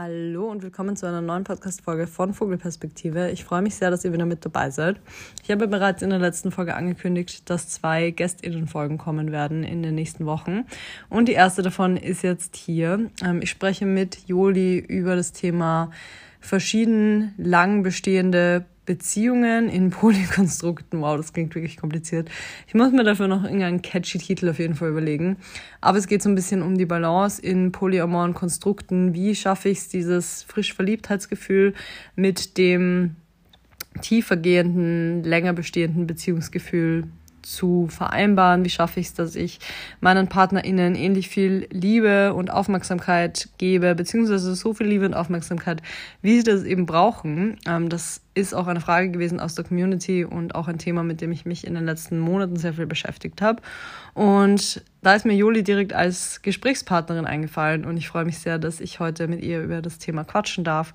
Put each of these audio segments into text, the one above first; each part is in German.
Hallo und willkommen zu einer neuen Podcast-Folge von Vogelperspektive. Ich freue mich sehr, dass ihr wieder mit dabei seid. Ich habe bereits in der letzten Folge angekündigt, dass zwei GästInnen-Folgen kommen werden in den nächsten Wochen. Und die erste davon ist jetzt hier. Ähm, ich spreche mit Joli über das Thema verschieden lang bestehende Beziehungen in Polykonstrukten. Wow, das klingt wirklich kompliziert. Ich muss mir dafür noch irgendeinen catchy Titel auf jeden Fall überlegen. Aber es geht so ein bisschen um die Balance in polyamoren Konstrukten. Wie schaffe ich es, dieses frisch Verliebtheitsgefühl mit dem tiefergehenden, länger bestehenden Beziehungsgefühl zu vereinbaren? Wie schaffe ich es, dass ich meinen PartnerInnen ähnlich viel Liebe und Aufmerksamkeit gebe, beziehungsweise so viel Liebe und Aufmerksamkeit, wie sie das eben brauchen? Ähm, das ist auch eine Frage gewesen aus der Community und auch ein Thema, mit dem ich mich in den letzten Monaten sehr viel beschäftigt habe. Und da ist mir Joli direkt als Gesprächspartnerin eingefallen und ich freue mich sehr, dass ich heute mit ihr über das Thema quatschen darf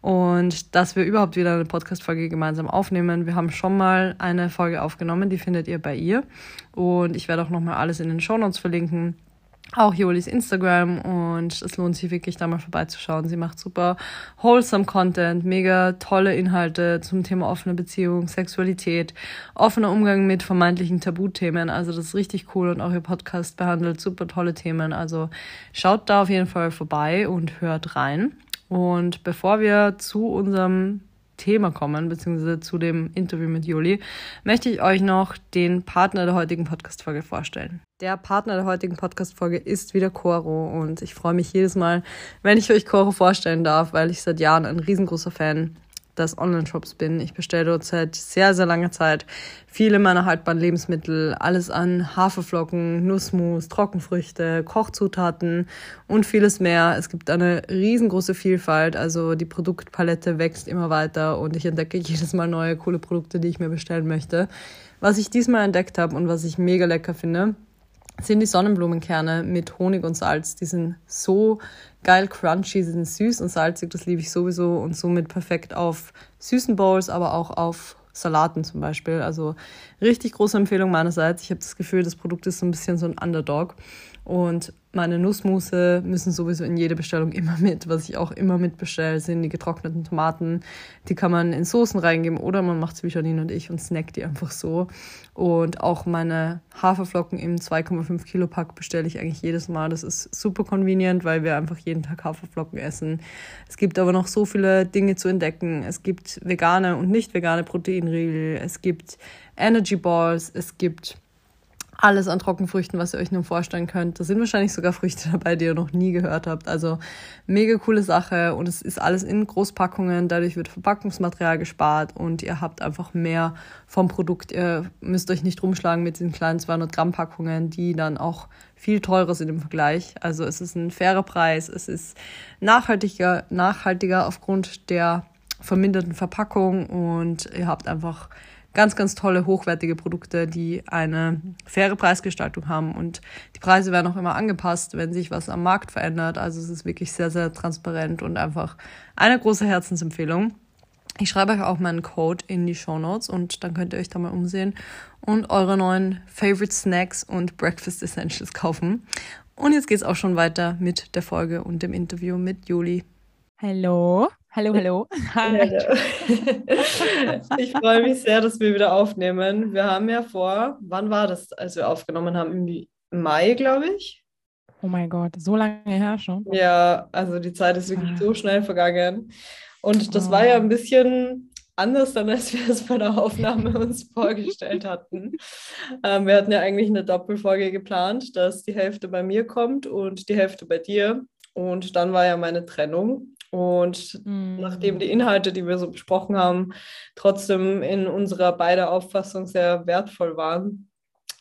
und dass wir überhaupt wieder eine Podcast-Folge gemeinsam aufnehmen. Wir haben schon mal eine Folge aufgenommen, die findet ihr bei ihr und ich werde auch nochmal alles in den Show Notes verlinken auch Jolis Instagram und es lohnt sich wirklich da mal vorbeizuschauen. Sie macht super wholesome Content, mega tolle Inhalte zum Thema offene Beziehung, Sexualität, offener Umgang mit vermeintlichen Tabuthemen. Also das ist richtig cool und auch ihr Podcast behandelt super tolle Themen. Also schaut da auf jeden Fall vorbei und hört rein. Und bevor wir zu unserem Thema kommen, beziehungsweise zu dem Interview mit Juli, möchte ich euch noch den Partner der heutigen Podcast-Folge vorstellen. Der Partner der heutigen Podcast-Folge ist wieder Coro und ich freue mich jedes Mal, wenn ich euch Coro vorstellen darf, weil ich seit Jahren ein riesengroßer Fan des Online-Shops bin. Ich bestelle dort seit sehr, sehr langer Zeit viele meiner haltbaren Lebensmittel, alles an Haferflocken, Nussmus, Trockenfrüchte, Kochzutaten und vieles mehr. Es gibt eine riesengroße Vielfalt, also die Produktpalette wächst immer weiter und ich entdecke jedes Mal neue coole Produkte, die ich mir bestellen möchte. Was ich diesmal entdeckt habe und was ich mega lecker finde, sind die Sonnenblumenkerne mit Honig und Salz. Die sind so geil crunchy, sind süß und salzig, das liebe ich sowieso und somit perfekt auf süßen Bowls, aber auch auf Salaten zum Beispiel. Also richtig große Empfehlung meinerseits. Ich habe das Gefühl, das Produkt ist so ein bisschen so ein Underdog. Und meine Nussmusse müssen sowieso in jede Bestellung immer mit. Was ich auch immer mitbestelle, sind die getrockneten Tomaten. Die kann man in Soßen reingeben oder man macht es wie Janine und ich und snackt die einfach so. Und auch meine Haferflocken im 2,5 Kilo Pack bestelle ich eigentlich jedes Mal. Das ist super convenient, weil wir einfach jeden Tag Haferflocken essen. Es gibt aber noch so viele Dinge zu entdecken. Es gibt vegane und nicht vegane Proteinriegel. Es gibt Energy Balls. Es gibt alles an Trockenfrüchten, was ihr euch nur vorstellen könnt. Da sind wahrscheinlich sogar Früchte dabei, die ihr noch nie gehört habt. Also mega coole Sache und es ist alles in Großpackungen. Dadurch wird Verpackungsmaterial gespart und ihr habt einfach mehr vom Produkt. Ihr müsst euch nicht rumschlagen mit diesen kleinen 200 Gramm Packungen, die dann auch viel teurer sind im Vergleich. Also es ist ein fairer Preis. Es ist nachhaltiger, nachhaltiger aufgrund der verminderten Verpackung und ihr habt einfach ganz, ganz tolle, hochwertige Produkte, die eine faire Preisgestaltung haben. Und die Preise werden auch immer angepasst, wenn sich was am Markt verändert. Also es ist wirklich sehr, sehr transparent und einfach eine große Herzensempfehlung. Ich schreibe euch auch meinen Code in die Show Notes und dann könnt ihr euch da mal umsehen und eure neuen Favorite Snacks und Breakfast Essentials kaufen. Und jetzt geht's auch schon weiter mit der Folge und dem Interview mit Juli. Hallo. Hallo, hallo. hallo. Ich freue mich sehr, dass wir wieder aufnehmen. Wir haben ja vor, wann war das, als wir aufgenommen haben? Im Mai, glaube ich. Oh mein Gott, so lange her schon. Ja, also die Zeit ist wirklich ah. so schnell vergangen. Und das oh. war ja ein bisschen anders dann, als wir es bei der Aufnahme uns vorgestellt hatten. Ähm, wir hatten ja eigentlich eine Doppelfolge geplant, dass die Hälfte bei mir kommt und die Hälfte bei dir. Und dann war ja meine Trennung. Und mhm. nachdem die Inhalte, die wir so besprochen haben, trotzdem in unserer beider Auffassung sehr wertvoll waren,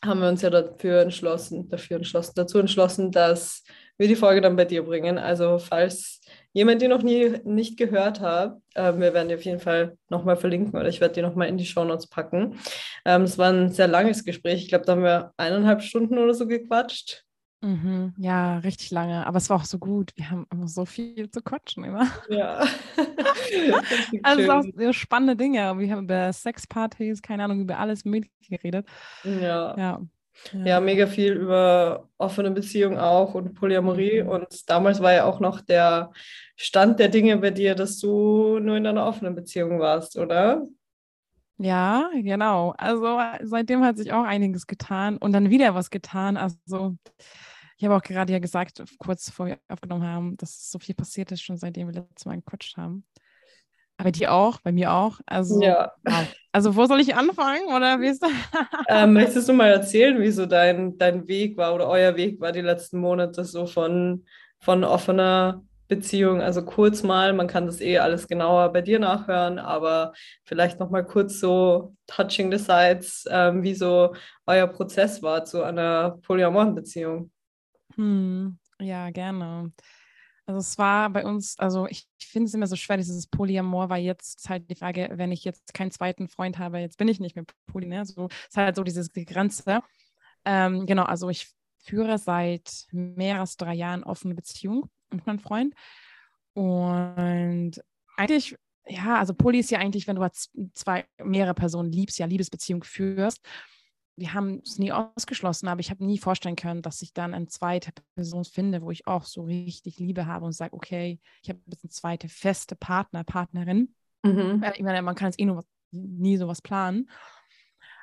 haben wir uns ja dafür entschlossen, dafür entschlossen, dazu entschlossen, dass wir die Folge dann bei dir bringen. Also falls jemand die noch nie nicht gehört hat, äh, wir werden die auf jeden Fall nochmal verlinken oder ich werde die nochmal in die Shownotes packen. Ähm, das war ein sehr langes Gespräch. Ich glaube, da haben wir eineinhalb Stunden oder so gequatscht. Mhm, ja, richtig lange. Aber es war auch so gut. Wir haben immer so viel zu quatschen immer. Ja. also auch so spannende Dinge. Wir haben über Sexpartys, keine Ahnung, über alles Mögliche geredet. Ja. Ja. Ja. ja. mega viel über offene Beziehungen auch und Polyamorie. Mhm. Und damals war ja auch noch der Stand der Dinge bei dir, dass du nur in einer offenen Beziehung warst, oder? Ja, genau. Also seitdem hat sich auch einiges getan und dann wieder was getan. Also ich habe auch gerade ja gesagt, kurz bevor wir aufgenommen haben, dass so viel passiert ist, schon seitdem wir letztes Mal gequatscht haben. Bei dir auch, bei mir auch. Also, ja. Also wo soll ich anfangen oder wie ist das? ähm, möchtest du mal erzählen, wie so dein, dein Weg war oder euer Weg war die letzten Monate so von, von offener Beziehung? Also kurz mal, man kann das eh alles genauer bei dir nachhören, aber vielleicht noch mal kurz so touching the sides, ähm, wie so euer Prozess war zu einer polyamoren Beziehung. Hm, ja, gerne. Also es war bei uns, also ich, ich finde es immer so schwer, dieses Polyamor, weil jetzt halt die Frage, wenn ich jetzt keinen zweiten Freund habe, jetzt bin ich nicht mehr poly, ne? So ist halt so diese die Grenze. Ähm, genau, also ich führe seit mehr als drei Jahren offene Beziehung mit meinem Freund. Und eigentlich, ja, also Poly ist ja eigentlich, wenn du zwei, mehrere Personen liebst, ja, Liebesbeziehung führst wir haben es nie ausgeschlossen, aber ich habe nie vorstellen können, dass ich dann eine zweite Person finde, wo ich auch so richtig Liebe habe und sage, okay, ich habe jetzt eine zweite feste Partner, Partnerin. Mhm. Ich meine, man kann es eh nur nie sowas planen.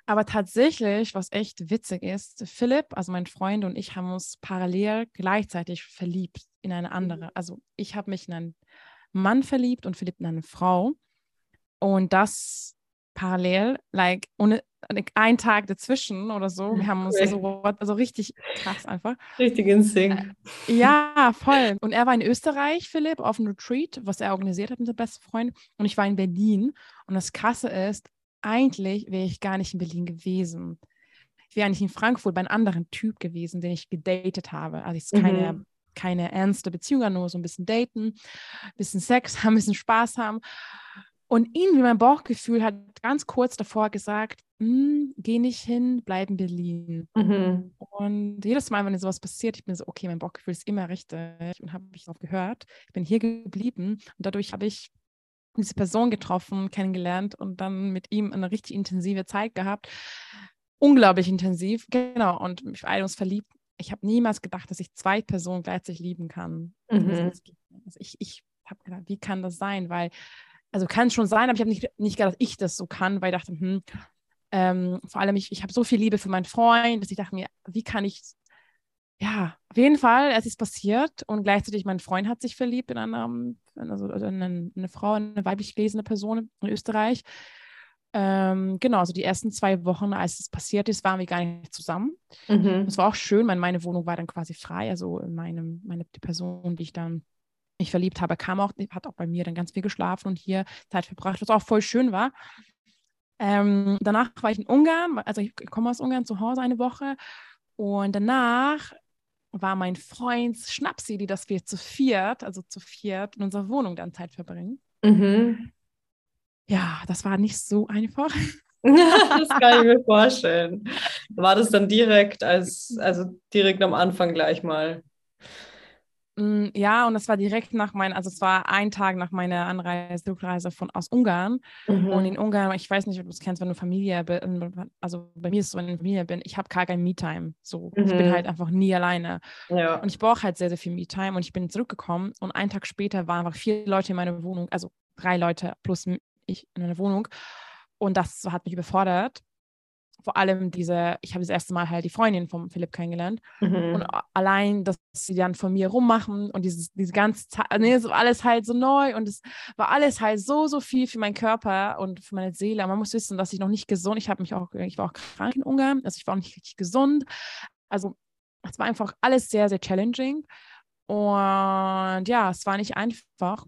Aber tatsächlich, was echt witzig ist, Philipp, also mein Freund und ich haben uns parallel gleichzeitig verliebt in eine andere. Mhm. Also ich habe mich in einen Mann verliebt und Philipp in eine Frau. Und das parallel, like ohne ein Tag dazwischen oder so. Wir haben uns okay. so also richtig krass einfach. Richtig in Sync. Äh, ja, voll. Und er war in Österreich, Philipp, auf einem Retreat, was er organisiert hat mit seinem besten Freund. Und ich war in Berlin. Und das Krasse ist, eigentlich wäre ich gar nicht in Berlin gewesen. Ich wäre eigentlich in Frankfurt bei einem anderen Typ gewesen, den ich gedatet habe. Also es ist keine, mhm. keine ernste Beziehung, nur so ein bisschen daten, ein bisschen Sex haben, ein bisschen Spaß haben. Und irgendwie mein Bauchgefühl hat ganz kurz davor gesagt, hm, geh nicht hin, bleib in Berlin. Mhm. Und jedes Mal, wenn sowas passiert, ich bin so, okay, mein Bauchgefühl ist immer richtig und habe mich darauf gehört. Ich bin hier geblieben und dadurch habe ich diese Person getroffen, kennengelernt und dann mit ihm eine richtig intensive Zeit gehabt. Unglaublich intensiv, genau. Und mich uns verliebt. Ich habe niemals gedacht, dass ich zwei Personen gleichzeitig lieben kann. Mhm. Also ich, ich habe gedacht, wie kann das sein? Weil also kann es schon sein, aber ich habe nicht, nicht gedacht, dass ich das so kann, weil ich dachte, hm, ähm, vor allem ich, ich habe so viel Liebe für meinen Freund, dass ich dachte mir, wie kann ich, ja, auf jeden Fall, es ist passiert und gleichzeitig mein Freund hat sich verliebt in eine, also eine, eine Frau, eine weiblich gelesene Person in Österreich. Ähm, genau, also die ersten zwei Wochen, als es passiert ist, waren wir gar nicht zusammen. Mhm. Das war auch schön, meine, meine Wohnung war dann quasi frei, also meine, meine die Person, die ich dann mich verliebt habe, kam auch, hat auch bei mir dann ganz viel geschlafen und hier Zeit verbracht, was auch voll schön war. Ähm, danach war ich in Ungarn, also ich komme aus Ungarn zu Hause eine Woche und danach war mein Freund Schnapsi, dass wir zu viert, also zu viert in unserer Wohnung dann Zeit verbringen. Mhm. Ja, das war nicht so einfach. das kann ich mir vorstellen. War das dann direkt als, also direkt am Anfang gleich mal? Mm, ja, und das war direkt nach meiner, also es war ein Tag nach meiner Anreise, Rückreise von aus Ungarn. Mhm. Und in Ungarn, ich weiß nicht, ob du es kennst, wenn du Familie bist, also bei mir ist es so, wenn ich Familie bin, ich habe gar kein Me-Time. So, mhm. ich bin mhm. halt einfach nie alleine. Ja. Und ich brauche halt sehr, sehr viel Me-Time. Und ich bin zurückgekommen und einen Tag später waren einfach vier Leute in meiner Wohnung, also drei Leute plus ich in meiner Wohnung. Und das hat mich überfordert vor allem diese, ich habe das erste Mal halt die Freundin von Philipp kennengelernt mhm. und allein, dass sie dann von mir rummachen und dieses, diese ganze Zeit, nee, so alles halt so neu und es war alles halt so, so viel für meinen Körper und für meine Seele. Man muss wissen, dass ich noch nicht gesund, ich habe mich auch, ich war auch krank in Ungarn, also ich war auch nicht richtig gesund. Also es war einfach alles sehr, sehr challenging und ja, es war nicht einfach.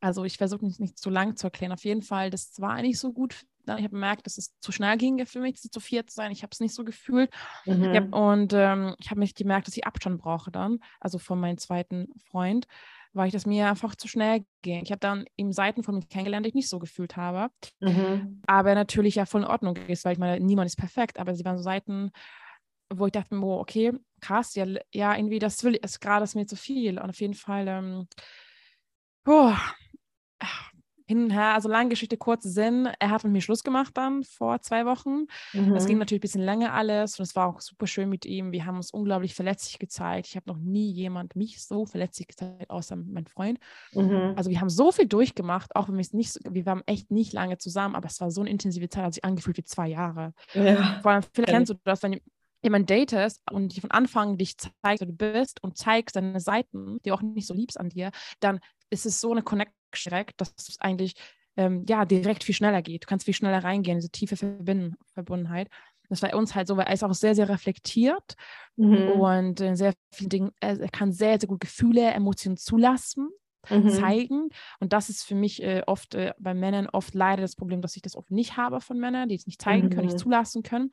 Also ich versuche nicht, nicht zu lang zu erklären. Auf jeden Fall, das war nicht so gut ich habe gemerkt, dass es zu schnell ging für mich, zu viert zu sein. Ich habe es nicht so gefühlt. Mhm. Hab, und ähm, ich habe mich gemerkt, dass ich Abstand brauche dann, also von meinem zweiten Freund, weil ich das mir einfach zu schnell ging. Ich habe dann eben Seiten von mir kennengelernt, die ich nicht so gefühlt habe. Mhm. Aber natürlich ja voll in Ordnung ist, weil ich meine, niemand ist perfekt, aber sie waren so Seiten, wo ich dachte, oh, okay, krass, ja, ja irgendwie, das will ist gerade mir zu viel. Und auf jeden Fall, ähm, oh, hin und her, also lange Geschichte, kurzer Sinn. Er hat mit mir Schluss gemacht dann vor zwei Wochen. Mhm. Das ging natürlich ein bisschen länger alles und es war auch super schön mit ihm. Wir haben uns unglaublich verletzlich gezeigt. Ich habe noch nie jemand mich so verletzlich gezeigt, außer mein Freund. Mhm. Also wir haben so viel durchgemacht, auch wenn wir es nicht, wir waren echt nicht lange zusammen, aber es war so eine intensive Zeit, hat sich angefühlt wie zwei Jahre. Ja. Vor allem, vielleicht kennst du das, wenn jemand datest und die von Anfang dich zeigt, wer du bist und zeigst deine Seiten, die auch nicht so liebst an dir, dann ist es so eine Connection direkt, dass es eigentlich ähm, ja direkt viel schneller geht. Du kannst viel schneller reingehen, diese tiefe Verbinden Verbundenheit. Das war bei uns halt so, weil er ist auch sehr, sehr reflektiert mhm. und sehr viele Dinge, er kann sehr, sehr gut Gefühle, Emotionen zulassen mhm. zeigen. Und das ist für mich äh, oft äh, bei Männern oft leider das Problem, dass ich das oft nicht habe von Männern, die es nicht zeigen mhm. können, nicht mhm. zulassen können.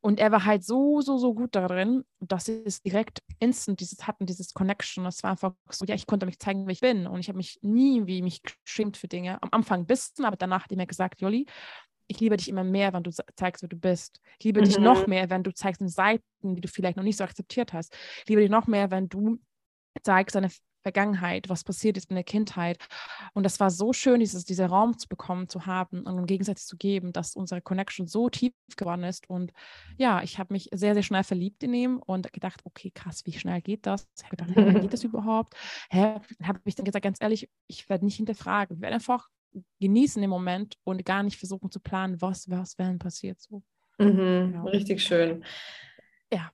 Und er war halt so, so, so gut darin, dass es direkt instant dieses hatten, dieses Connection. Das war einfach so, ja, ich konnte mich zeigen, wer ich bin. Und ich habe mich nie wie mich geschämt für Dinge. Am Anfang ein bisschen, aber danach hat er mir gesagt, Jolli, ich liebe dich immer mehr, wenn du zeigst, wer du bist. Ich liebe mhm. dich noch mehr, wenn du zeigst Seiten, die du vielleicht noch nicht so akzeptiert hast. Ich liebe dich noch mehr, wenn du zeigst deine Vergangenheit, was passiert ist in der Kindheit. Und das war so schön, dieses, diesen Raum zu bekommen, zu haben und gegenseitig zu geben, dass unsere Connection so tief geworden ist. Und ja, ich habe mich sehr, sehr schnell verliebt in ihm und gedacht, okay, krass, wie schnell geht das? Ich habe gedacht, wie geht das überhaupt? Habe ich dann gesagt, ganz ehrlich, ich werde nicht hinterfragen. Ich werde einfach genießen im Moment und gar nicht versuchen zu planen, was, was wenn passiert. So. Mhm, ja. Richtig schön ja,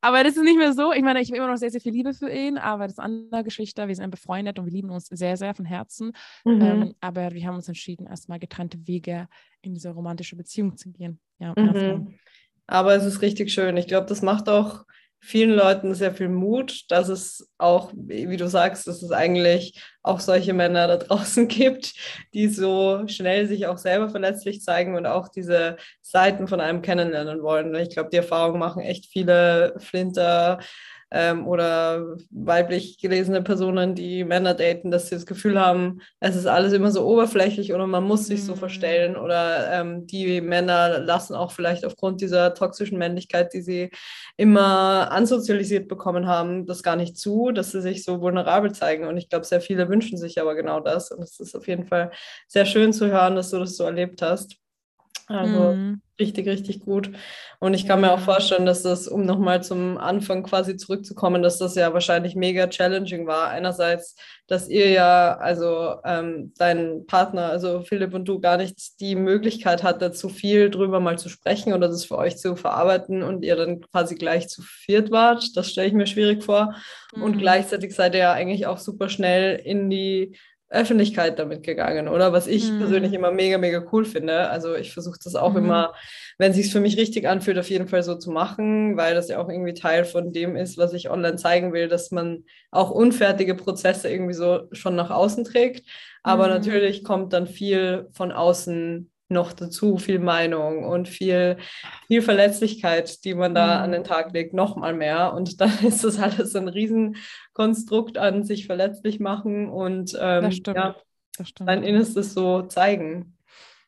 aber das ist nicht mehr so. Ich meine, ich habe immer noch sehr, sehr viel Liebe für ihn, aber das ist eine andere Geschichte. Wir sind befreundet und wir lieben uns sehr, sehr von Herzen. Mhm. Ähm, aber wir haben uns entschieden, erstmal getrennte Wege in diese romantische Beziehung zu gehen. Ja, mhm. Aber es ist richtig schön. Ich glaube, das macht auch vielen Leuten sehr viel Mut, dass es auch, wie du sagst, dass es eigentlich auch solche Männer da draußen gibt, die so schnell sich auch selber verletzlich zeigen und auch diese Seiten von einem kennenlernen wollen. Ich glaube, die Erfahrung machen echt viele Flinter, ähm, oder weiblich gelesene Personen, die Männer daten, dass sie das Gefühl haben, es ist alles immer so oberflächlich oder man muss sich so mhm. verstellen oder ähm, die Männer lassen auch vielleicht aufgrund dieser toxischen Männlichkeit, die sie immer ansozialisiert bekommen haben, das gar nicht zu, dass sie sich so vulnerabel zeigen. Und ich glaube, sehr viele wünschen sich aber genau das. Und es ist auf jeden Fall sehr schön zu hören, dass du das so erlebt hast. Also mhm. richtig, richtig gut. Und ich kann mir auch vorstellen, dass das, um nochmal zum Anfang quasi zurückzukommen, dass das ja wahrscheinlich mega challenging war. Einerseits, dass ihr ja, also ähm, dein Partner, also Philipp und du, gar nicht die Möglichkeit hattet, zu viel drüber mal zu sprechen oder das für euch zu verarbeiten und ihr dann quasi gleich zu viert wart. Das stelle ich mir schwierig vor. Mhm. Und gleichzeitig seid ihr ja eigentlich auch super schnell in die Öffentlichkeit damit gegangen, oder? Was ich mhm. persönlich immer mega, mega cool finde. Also ich versuche das auch mhm. immer, wenn es sich für mich richtig anfühlt, auf jeden Fall so zu machen, weil das ja auch irgendwie Teil von dem ist, was ich online zeigen will, dass man auch unfertige Prozesse irgendwie so schon nach außen trägt. Aber mhm. natürlich kommt dann viel von außen noch dazu, viel Meinung und viel, viel Verletzlichkeit, die man da mhm. an den Tag legt, noch mal mehr. Und dann ist das alles ein Riesenkonstrukt an sich verletzlich machen und ähm. Ja, sein Innerstes so zeigen.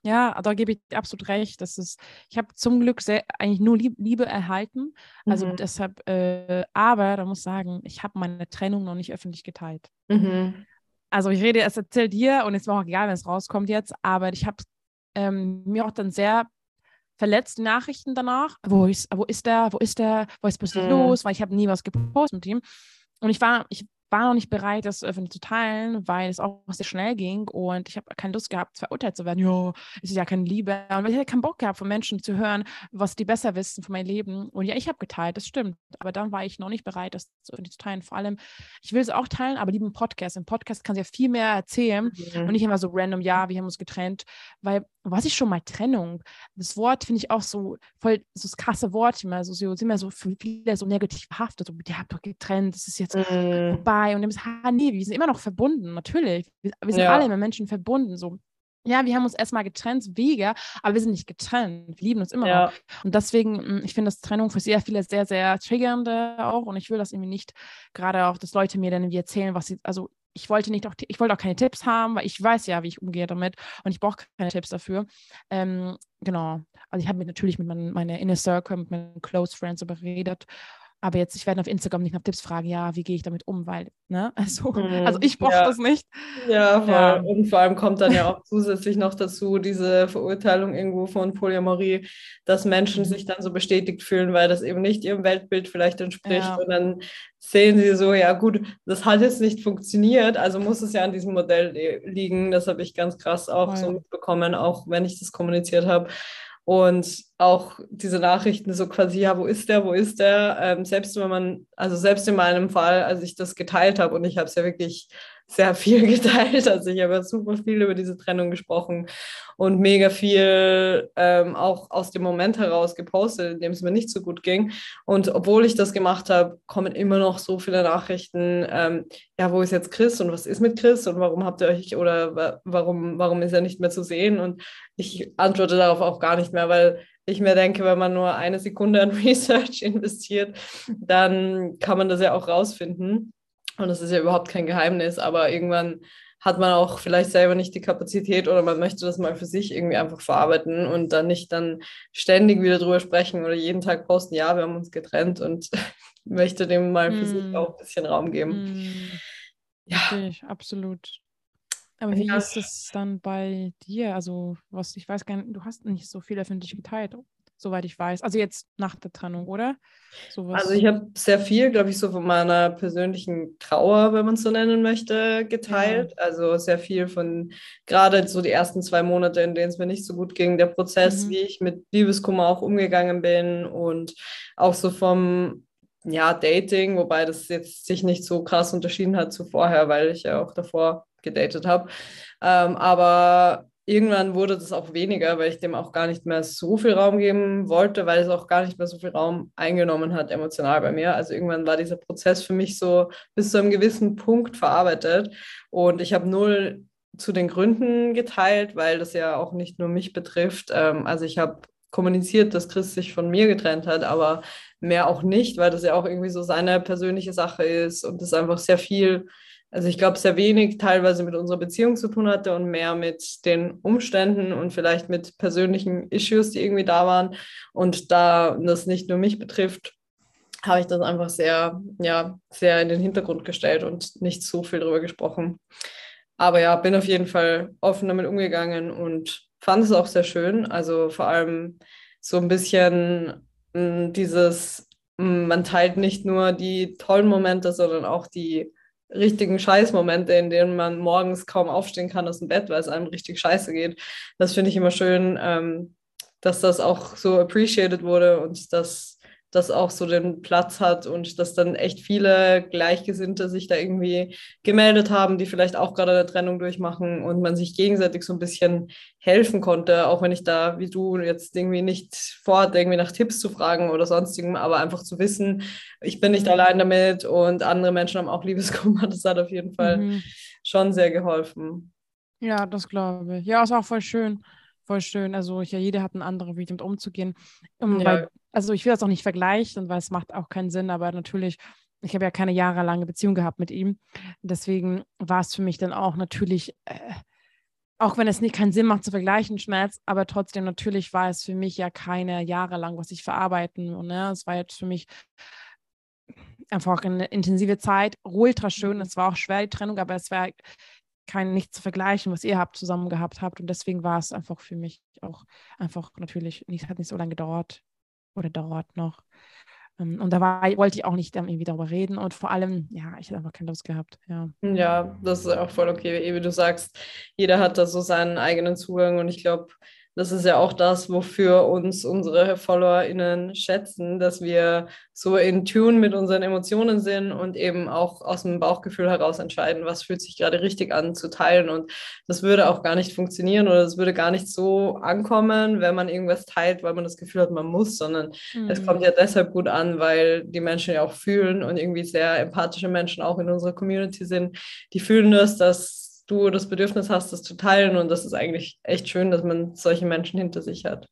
Ja, da gebe ich absolut recht. Das ist, ich habe zum Glück sehr, eigentlich nur Liebe erhalten. Also mhm. deshalb, äh, aber da muss ich sagen, ich habe meine Trennung noch nicht öffentlich geteilt. Mhm. Also ich rede, es erzählt dir und es war auch egal, wenn es rauskommt jetzt, aber ich habe ähm, mir auch dann sehr verletzt Nachrichten danach. Wo ist, wo ist der? Wo ist der? Wo ist plötzlich mhm. los? Weil ich habe nie was gepostet mit ihm. Und ich war, ich war noch nicht bereit, das öffentlich zu teilen, weil es auch sehr schnell ging und ich habe keine Lust gehabt, verurteilt zu werden. Ja, es ist ja keine Liebe. Und ich hatte keinen Bock gehabt, von Menschen zu hören, was die besser wissen von meinem Leben. Und ja, ich habe geteilt, das stimmt. Aber dann war ich noch nicht bereit, das öffentlich zu teilen. Vor allem, ich will es auch teilen, aber lieber im Podcast. Im Podcast kann sie ja viel mehr erzählen mhm. und nicht immer so random, ja, wir haben uns getrennt, weil was ist schon mal Trennung? Das Wort finde ich auch so voll so das krasse Wort immer so, so sind immer so viele so negativ behaftet. So, ihr habt doch getrennt, das ist jetzt mm. vorbei. Und dann ist, ah, nee, wir sind immer noch verbunden, natürlich. Wir, wir sind ja. alle immer Menschen verbunden. So, ja, wir haben uns erstmal getrennt, Wege, aber wir sind nicht getrennt. Wir lieben uns immer ja. noch. Und deswegen, hm, ich finde das Trennung für sehr viele sehr, sehr triggernde auch. Und ich will das irgendwie nicht, gerade auch, dass Leute mir dann irgendwie erzählen, was sie, also ich wollte nicht auch, ich wollte auch keine Tipps haben, weil ich weiß ja, wie ich umgehe damit und ich brauche keine Tipps dafür. Ähm, genau. Also ich habe mir natürlich mit mein, meiner Inner Circle, mit meinen Close Friends überredet. Aber jetzt, ich werde auf Instagram nicht nach Tipps fragen, ja, wie gehe ich damit um, weil, ne, also, mhm, also ich brauche ja. das nicht. Ja, voll. Ja. Und vor allem kommt dann ja auch zusätzlich noch dazu diese Verurteilung irgendwo von Polyamorie, dass Menschen mhm. sich dann so bestätigt fühlen, weil das eben nicht ihrem Weltbild vielleicht entspricht. Ja. Und dann sehen sie so, ja gut, das hat jetzt nicht funktioniert, also muss es ja an diesem Modell liegen. Das habe ich ganz krass auch voll. so mitbekommen, auch wenn ich das kommuniziert habe. Und auch diese Nachrichten so quasi, ja, wo ist der, wo ist der? Ähm, selbst wenn man, also selbst in meinem Fall, als ich das geteilt habe und ich habe es ja wirklich sehr viel geteilt. Also ich habe super viel über diese Trennung gesprochen und mega viel ähm, auch aus dem Moment heraus gepostet, in dem es mir nicht so gut ging. Und obwohl ich das gemacht habe, kommen immer noch so viele Nachrichten, ähm, ja, wo ist jetzt Chris und was ist mit Chris und warum habt ihr euch oder warum, warum ist er nicht mehr zu sehen? Und ich antworte darauf auch gar nicht mehr, weil ich mir denke, wenn man nur eine Sekunde an Research investiert, dann kann man das ja auch rausfinden. Und das ist ja überhaupt kein Geheimnis, aber irgendwann hat man auch vielleicht selber nicht die Kapazität oder man möchte das mal für sich irgendwie einfach verarbeiten und dann nicht dann ständig wieder drüber sprechen oder jeden Tag posten, ja, wir haben uns getrennt und möchte dem mal für mm. sich hm. auch ein bisschen Raum geben. Mm. Ja, okay, absolut. Aber wie ja. ist es dann bei dir? Also, was ich weiß gar nicht, du hast nicht so viel öffentlich geteilt soweit ich weiß. Also jetzt nach der Trennung, oder? Sowas. Also ich habe sehr viel, glaube ich, so von meiner persönlichen Trauer, wenn man es so nennen möchte, geteilt. Ja. Also sehr viel von gerade so die ersten zwei Monate, in denen es mir nicht so gut ging, der Prozess, mhm. wie ich mit Liebeskummer auch umgegangen bin und auch so vom ja, Dating, wobei das jetzt sich nicht so krass unterschieden hat zu vorher, weil ich ja auch davor gedatet habe. Ähm, aber irgendwann wurde das auch weniger, weil ich dem auch gar nicht mehr so viel Raum geben wollte, weil es auch gar nicht mehr so viel Raum eingenommen hat emotional bei mir. Also irgendwann war dieser Prozess für mich so bis zu einem gewissen Punkt verarbeitet und ich habe null zu den Gründen geteilt, weil das ja auch nicht nur mich betrifft. Ähm, also ich habe kommuniziert, dass Chris sich von mir getrennt hat, aber mehr auch nicht, weil das ja auch irgendwie so seine persönliche Sache ist und das einfach sehr viel also ich glaube, sehr wenig teilweise mit unserer Beziehung zu tun hatte und mehr mit den Umständen und vielleicht mit persönlichen Issues, die irgendwie da waren. Und da das nicht nur mich betrifft, habe ich das einfach sehr, ja, sehr in den Hintergrund gestellt und nicht so viel darüber gesprochen. Aber ja, bin auf jeden Fall offen damit umgegangen und fand es auch sehr schön. Also vor allem so ein bisschen mh, hm, dieses, mh, hm, man teilt nicht nur die tollen Momente, sondern auch die richtigen Scheißmomente, in denen man morgens kaum aufstehen kann aus dem Bett, weil es einem richtig scheiße geht. Das finde ich immer schön, ähm, dass das auch so appreciated wurde und dass das auch so den Platz hat und dass dann echt viele Gleichgesinnte sich da irgendwie gemeldet haben, die vielleicht auch gerade eine Trennung durchmachen und man sich gegenseitig so ein bisschen helfen konnte, auch wenn ich da, wie du, jetzt irgendwie nicht vorhatte, irgendwie nach Tipps zu fragen oder sonstigem, aber einfach zu wissen, ich bin nicht allein damit und andere Menschen haben auch Liebeskummer. Das hat auf jeden Fall mhm. schon sehr geholfen. Ja, das glaube ich. Ja, ist auch voll schön. Voll schön. Also ja, jeder hat einen anderen Weg, damit umzugehen. Um, ja. weil, also ich will das auch nicht vergleichen, weil es macht auch keinen Sinn, aber natürlich, ich habe ja keine jahrelange Beziehung gehabt mit ihm. Deswegen war es für mich dann auch natürlich, äh, auch wenn es nicht keinen Sinn macht zu vergleichen, Schmerz, aber trotzdem natürlich war es für mich ja keine Jahre lang, was ich verarbeiten. Und ne, es war jetzt für mich einfach eine intensive Zeit, ultra schön. Mhm. Es war auch schwer, die Trennung, aber es war kein nichts zu vergleichen, was ihr habt zusammen gehabt habt. Und deswegen war es einfach für mich auch einfach natürlich nicht, hat nicht so lange gedauert oder dauert noch. Ähm, und da war, wollte ich auch nicht irgendwie darüber reden und vor allem, ja, ich hätte einfach keine Lust gehabt. Ja. ja, das ist auch voll okay. Wie du sagst, jeder hat da so seinen eigenen Zugang und ich glaube, das ist ja auch das, wofür uns unsere FollowerInnen schätzen, dass wir so in Tune mit unseren Emotionen sind und eben auch aus dem Bauchgefühl heraus entscheiden, was fühlt sich gerade richtig an zu teilen. Und das würde auch gar nicht funktionieren oder es würde gar nicht so ankommen, wenn man irgendwas teilt, weil man das Gefühl hat, man muss, sondern mhm. es kommt ja deshalb gut an, weil die Menschen ja auch fühlen und irgendwie sehr empathische Menschen auch in unserer Community sind. Die fühlen das, dass du das Bedürfnis hast, das zu teilen. Und das ist eigentlich echt schön, dass man solche Menschen hinter sich hat.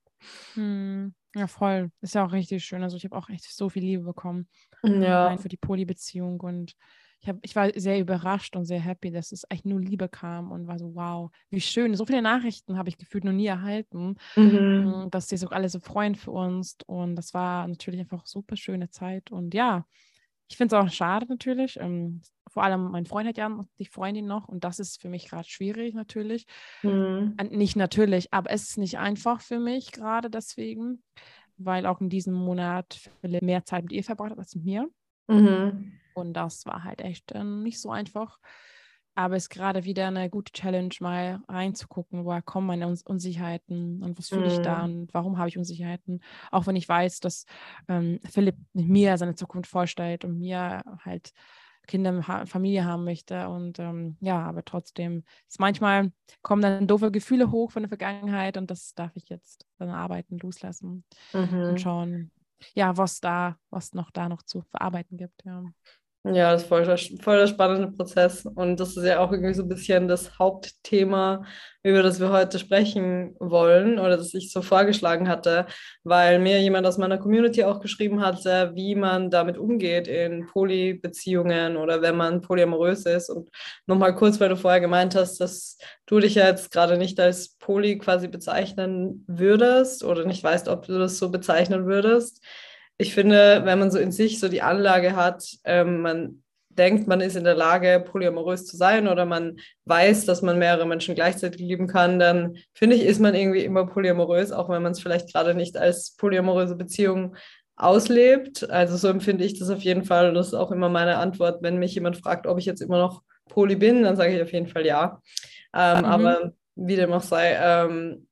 Hm, ja, voll. Ist ja auch richtig schön. Also ich habe auch echt so viel Liebe bekommen. Ja. Für die Polybeziehung. Und ich, hab, ich war sehr überrascht und sehr happy, dass es echt nur Liebe kam und war so, wow, wie schön. So viele Nachrichten habe ich gefühlt noch nie erhalten, mhm. Mm, dass die so alle so freuen für uns. Und das war natürlich einfach super schöne Zeit. Und ja, ich finde es auch schade natürlich. Ähm, vor allem mein Freund hat ja die Freundin noch und das ist für mich gerade schwierig natürlich. Mhm. Nicht natürlich, aber es ist nicht einfach für mich gerade deswegen, weil auch in diesem Monat mehr Zeit mit ihr verbracht hat als mit mir. Mhm. Und das war halt echt äh, nicht so einfach. Aber es ist gerade wieder eine gute Challenge, mal reinzugucken, woher kommen meine Uns Unsicherheiten und was fühle ich da mhm. und warum habe ich Unsicherheiten. Auch wenn ich weiß, dass ähm, Philipp mir seine Zukunft vorstellt und mir halt Kinder, Familie haben möchte. Und ähm, ja, aber trotzdem ist manchmal kommen dann doofe Gefühle hoch von der Vergangenheit und das darf ich jetzt dann arbeiten, loslassen mhm. und schauen, ja, was da, was noch da noch zu verarbeiten gibt. Ja. Ja, das ist voll, voll der spannende Prozess. Und das ist ja auch irgendwie so ein bisschen das Hauptthema, über das wir heute sprechen wollen oder das ich so vorgeschlagen hatte, weil mir jemand aus meiner Community auch geschrieben hatte, wie man damit umgeht in Polybeziehungen oder wenn man polyamorös ist. Und nochmal kurz, weil du vorher gemeint hast, dass du dich ja jetzt gerade nicht als Poly quasi bezeichnen würdest oder nicht weißt, ob du das so bezeichnen würdest ich finde, wenn man so in sich so die Anlage hat, ähm, man denkt, man ist in der Lage, polyamorös zu sein oder man weiß, dass man mehrere Menschen gleichzeitig lieben kann, dann finde ich, ist man irgendwie immer polyamorös, auch wenn man es vielleicht gerade nicht als polyamoröse Beziehung auslebt. Also so empfinde ich das auf jeden Fall. Und das ist auch immer meine Antwort, wenn mich jemand fragt, ob ich jetzt immer noch poly bin, dann sage ich auf jeden Fall ja. Ähm, mhm. Aber wie dem auch sei, ähm,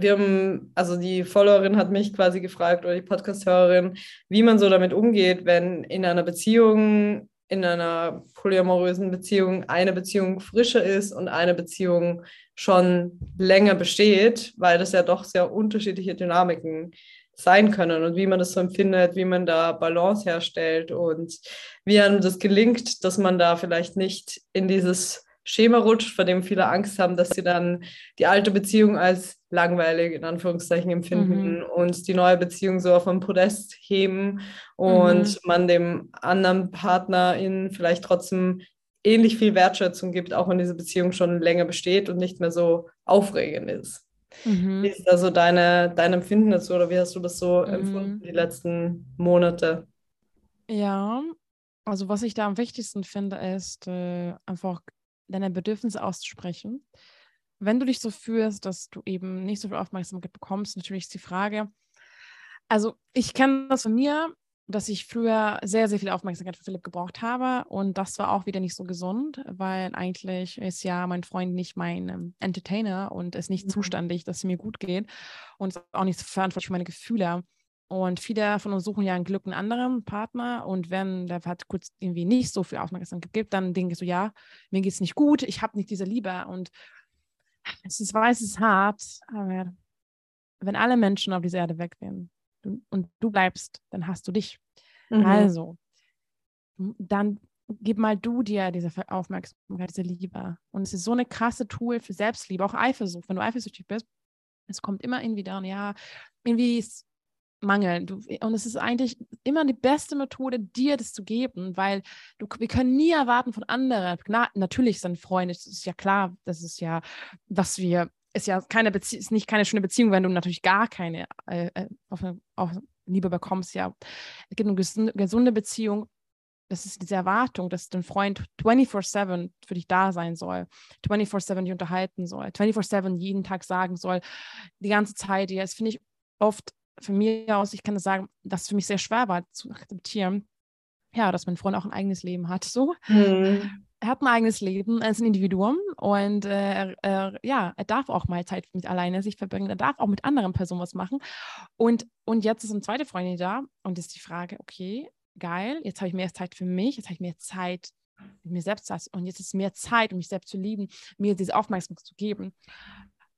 wir haben, also die Followerin hat mich quasi gefragt oder die Podcast-Hörerin, wie man so damit umgeht, wenn in einer Beziehung, in einer polyamorösen Beziehung eine Beziehung frischer ist und eine Beziehung schon länger besteht, weil das ja doch sehr unterschiedliche Dynamiken sein können und wie man das so empfindet, wie man da Balance herstellt und wie einem das gelingt, dass man da vielleicht nicht in dieses Schema rutscht, vor dem viele Angst haben, dass sie dann die alte Beziehung als langweilig in Anführungszeichen empfinden mhm. und die neue Beziehung so auf ein Podest heben und mhm. man dem anderen Partnerin vielleicht trotzdem ähnlich viel Wertschätzung gibt, auch wenn diese Beziehung schon länger besteht und nicht mehr so aufregend ist. Mhm. Wie ist also deine, dein Empfinden dazu oder wie hast du das so empfunden mhm. die letzten Monate? Ja, also was ich da am wichtigsten finde, ist äh, einfach deine Bedürfnisse auszusprechen. Wenn du dich so fühlst, dass du eben nicht so viel Aufmerksamkeit bekommst, natürlich ist die Frage, also ich kenne das von mir, dass ich früher sehr, sehr viel Aufmerksamkeit für Philipp gebraucht habe und das war auch wieder nicht so gesund, weil eigentlich ist ja mein Freund nicht mein ähm, Entertainer und ist nicht mhm. zuständig, dass es mir gut geht und ist auch nicht verantwortlich für meine Gefühle. Und viele von uns suchen ja ein Glück einen anderen Partner. Und wenn der hat kurz irgendwie nicht so viel Aufmerksamkeit gibt, dann denke ich so, ja, mir geht es nicht gut, ich habe nicht diese Liebe. Und es ist, weiß, es ist hart, aber wenn alle Menschen auf dieser Erde weggehen und du bleibst, dann hast du dich. Mhm. Also, dann gib mal du dir diese Aufmerksamkeit, diese Liebe. Und es ist so eine krasse Tool für Selbstliebe, auch Eifersucht. Wenn du eifersüchtig bist, es kommt immer irgendwie dann, ja, irgendwie ist Mangel. Du, und es ist eigentlich immer die beste Methode, dir das zu geben, weil du, wir können nie erwarten von anderen. Na, natürlich sind Freunde, das ist ja klar, das ist ja, was wir, ist ja keine Beziehung, ist nicht keine schöne Beziehung, wenn du natürlich gar keine äh, äh auf, auf Liebe bekommst. Ja, es gibt eine gesunde, gesunde Beziehung. Das ist diese Erwartung, dass dein Freund 24-7 für dich da sein soll, 24-7 dich unterhalten soll, 24-7 jeden Tag sagen soll, die ganze Zeit. Ja, das finde ich oft von mir aus, ich kann das sagen, dass es für mich sehr schwer war zu akzeptieren, ja, dass mein Freund auch ein eigenes Leben hat. So. Mhm. Er hat ein eigenes Leben, er ist ein Individuum und äh, er, ja, er darf auch mal Zeit mit alleine sich verbringen, er darf auch mit anderen Personen was machen. Und, und jetzt ist eine zweite Freundin da und ist die Frage, okay, geil, jetzt habe ich mehr Zeit für mich, jetzt habe ich mehr Zeit mir selbst und jetzt ist mehr Zeit, um mich selbst zu lieben, mir diese Aufmerksamkeit zu geben.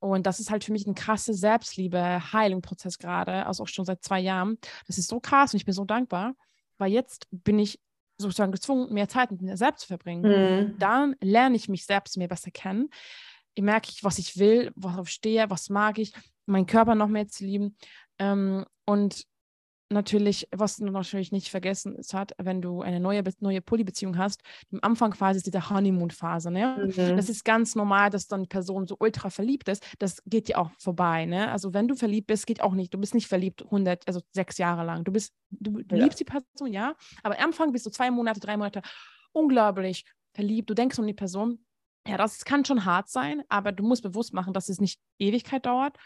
Und das ist halt für mich ein krasser Selbstliebe, Heilungsprozess gerade, also auch schon seit zwei Jahren. Das ist so krass und ich bin so dankbar, weil jetzt bin ich sozusagen gezwungen, mehr Zeit mit mir selbst zu verbringen. Mhm. Dann lerne ich mich selbst mehr besser kennen. Ich merke, was ich will, worauf stehe, was mag ich, meinen Körper noch mehr zu lieben. Ähm, und natürlich, was du natürlich nicht vergessen ist, hat, wenn du eine neue, neue Polybeziehung hast, am Anfang quasi ist diese Honeymoon-Phase. Ne? Mhm. Das ist ganz normal, dass dann die Person so ultra verliebt ist. Das geht ja auch vorbei. Ne? Also wenn du verliebt bist, geht auch nicht. Du bist nicht verliebt 100, also sechs Jahre lang. Du bist, du, du ja. liebst die Person, ja, aber am Anfang bist du zwei Monate, drei Monate unglaublich verliebt. Du denkst um die Person. Ja, das kann schon hart sein, aber du musst bewusst machen, dass es nicht Ewigkeit dauert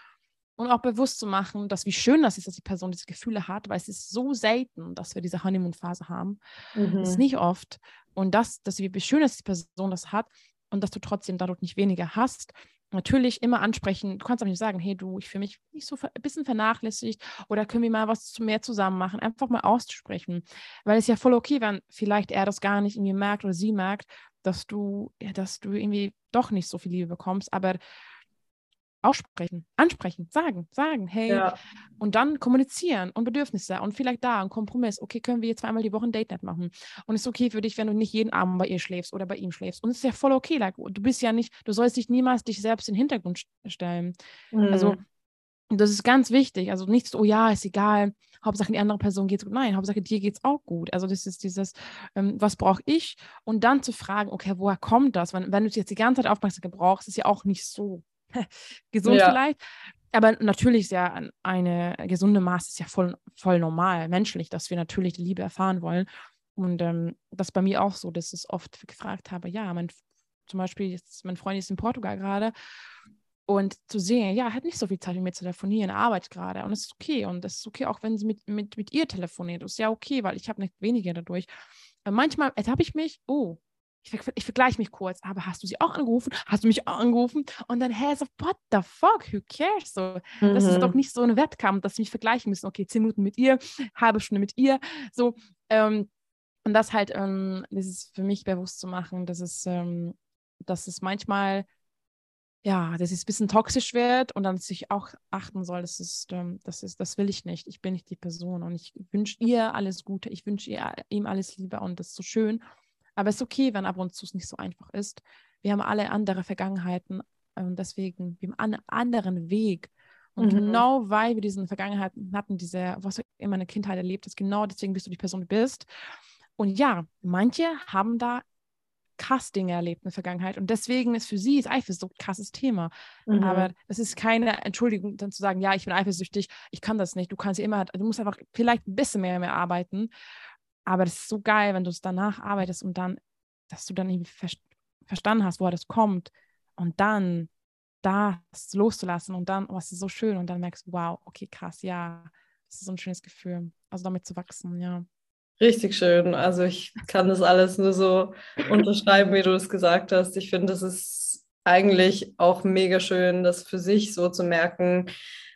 und auch bewusst zu machen, dass wie schön das ist, dass die Person diese Gefühle hat, weil es ist so selten, dass wir diese Honeymoon-Phase haben. Mhm. Das ist nicht oft. Und das, dass wie schön ist, dass die Person das hat und dass du trotzdem dadurch nicht weniger hast. Natürlich immer ansprechen. Du kannst auch nicht sagen, hey du, ich fühle mich nicht so ein bisschen vernachlässigt oder können wir mal was mehr zusammen machen. Einfach mal auszusprechen. Weil es ja voll okay, wenn vielleicht er das gar nicht irgendwie merkt oder sie merkt, dass du, dass du irgendwie doch nicht so viel Liebe bekommst. Aber aussprechen, ansprechen, sagen, sagen, hey, ja. und dann kommunizieren und Bedürfnisse und vielleicht da ein Kompromiss. Okay, können wir jetzt zweimal die Woche ein Date Night machen? Und es ist okay für dich, wenn du nicht jeden Abend bei ihr schläfst oder bei ihm schläfst. Und es ist ja voll okay. Like, du bist ja nicht, du sollst dich niemals dich selbst in den Hintergrund stellen. Mhm. Also, das ist ganz wichtig. Also nichts, oh ja, ist egal. Hauptsache die andere Person geht gut. Nein, Hauptsache dir geht es auch gut. Also das ist dieses, ähm, was brauche ich? Und dann zu fragen, okay, woher kommt das? Wenn, wenn du jetzt die ganze Zeit Aufmerksamkeit brauchst, ist ja auch nicht so gesund ja. vielleicht. Aber natürlich ist ja eine gesunde Maß ist ja voll, voll normal, menschlich, dass wir natürlich die Liebe erfahren wollen. Und ähm, das ist bei mir auch so, dass ich oft gefragt habe, ja, mein, zum Beispiel, jetzt, mein Freund ist in Portugal gerade und zu sehen, ja, er hat nicht so viel Zeit mit mir zu telefonieren, er arbeitet gerade und es ist okay. Und es ist okay, auch wenn sie mit, mit, mit ihr telefoniert. Ist ja okay, weil ich habe nicht weniger dadurch. Aber manchmal ertappe ich mich, oh, ich, ich vergleiche mich kurz, aber hast du sie auch angerufen? Hast du mich auch angerufen? Und dann, hä, so, what the fuck, who cares? So, mhm. das ist doch mhm. nicht so ein Wettkampf, dass sie mich vergleichen müssen. Okay, zehn Minuten mit ihr, halbe Stunde mit ihr, so. Ähm, und das halt, ähm, das ist für mich bewusst zu machen, dass es, ähm, dass es manchmal, ja, dass es ein bisschen toxisch wird und dann sich auch achten soll, das ist, ähm, das ist, das will ich nicht. Ich bin nicht die Person und ich wünsche ihr alles Gute, ich wünsche ihm alles Liebe und das ist so schön. Aber es ist okay, wenn ab und zu es nicht so einfach ist. Wir haben alle andere Vergangenheiten und deswegen, wir haben einen anderen Weg. Und mhm. genau weil wir diesen Vergangenheiten hatten, diese, was immer eine Kindheit erlebt ist, genau deswegen bist du die Person, die bist. Und ja, manche haben da krass Dinge erlebt in der Vergangenheit und deswegen ist für sie ist Eifersucht ein krasses Thema. Mhm. Aber das ist keine Entschuldigung, dann zu sagen, ja, ich bin eifersüchtig, ich kann das nicht. Du kannst immer, du musst einfach vielleicht ein bisschen mehr, mehr arbeiten aber das ist so geil, wenn du es danach arbeitest und dann, dass du dann irgendwie ver verstanden hast, woher das kommt und dann das loszulassen und dann, was oh, ist so schön und dann merkst du, wow, okay, krass, ja, das ist so ein schönes Gefühl. Also damit zu wachsen, ja. Richtig schön. Also ich kann das alles nur so unterschreiben, wie du es gesagt hast. Ich finde, es ist eigentlich auch mega schön, das für sich so zu merken,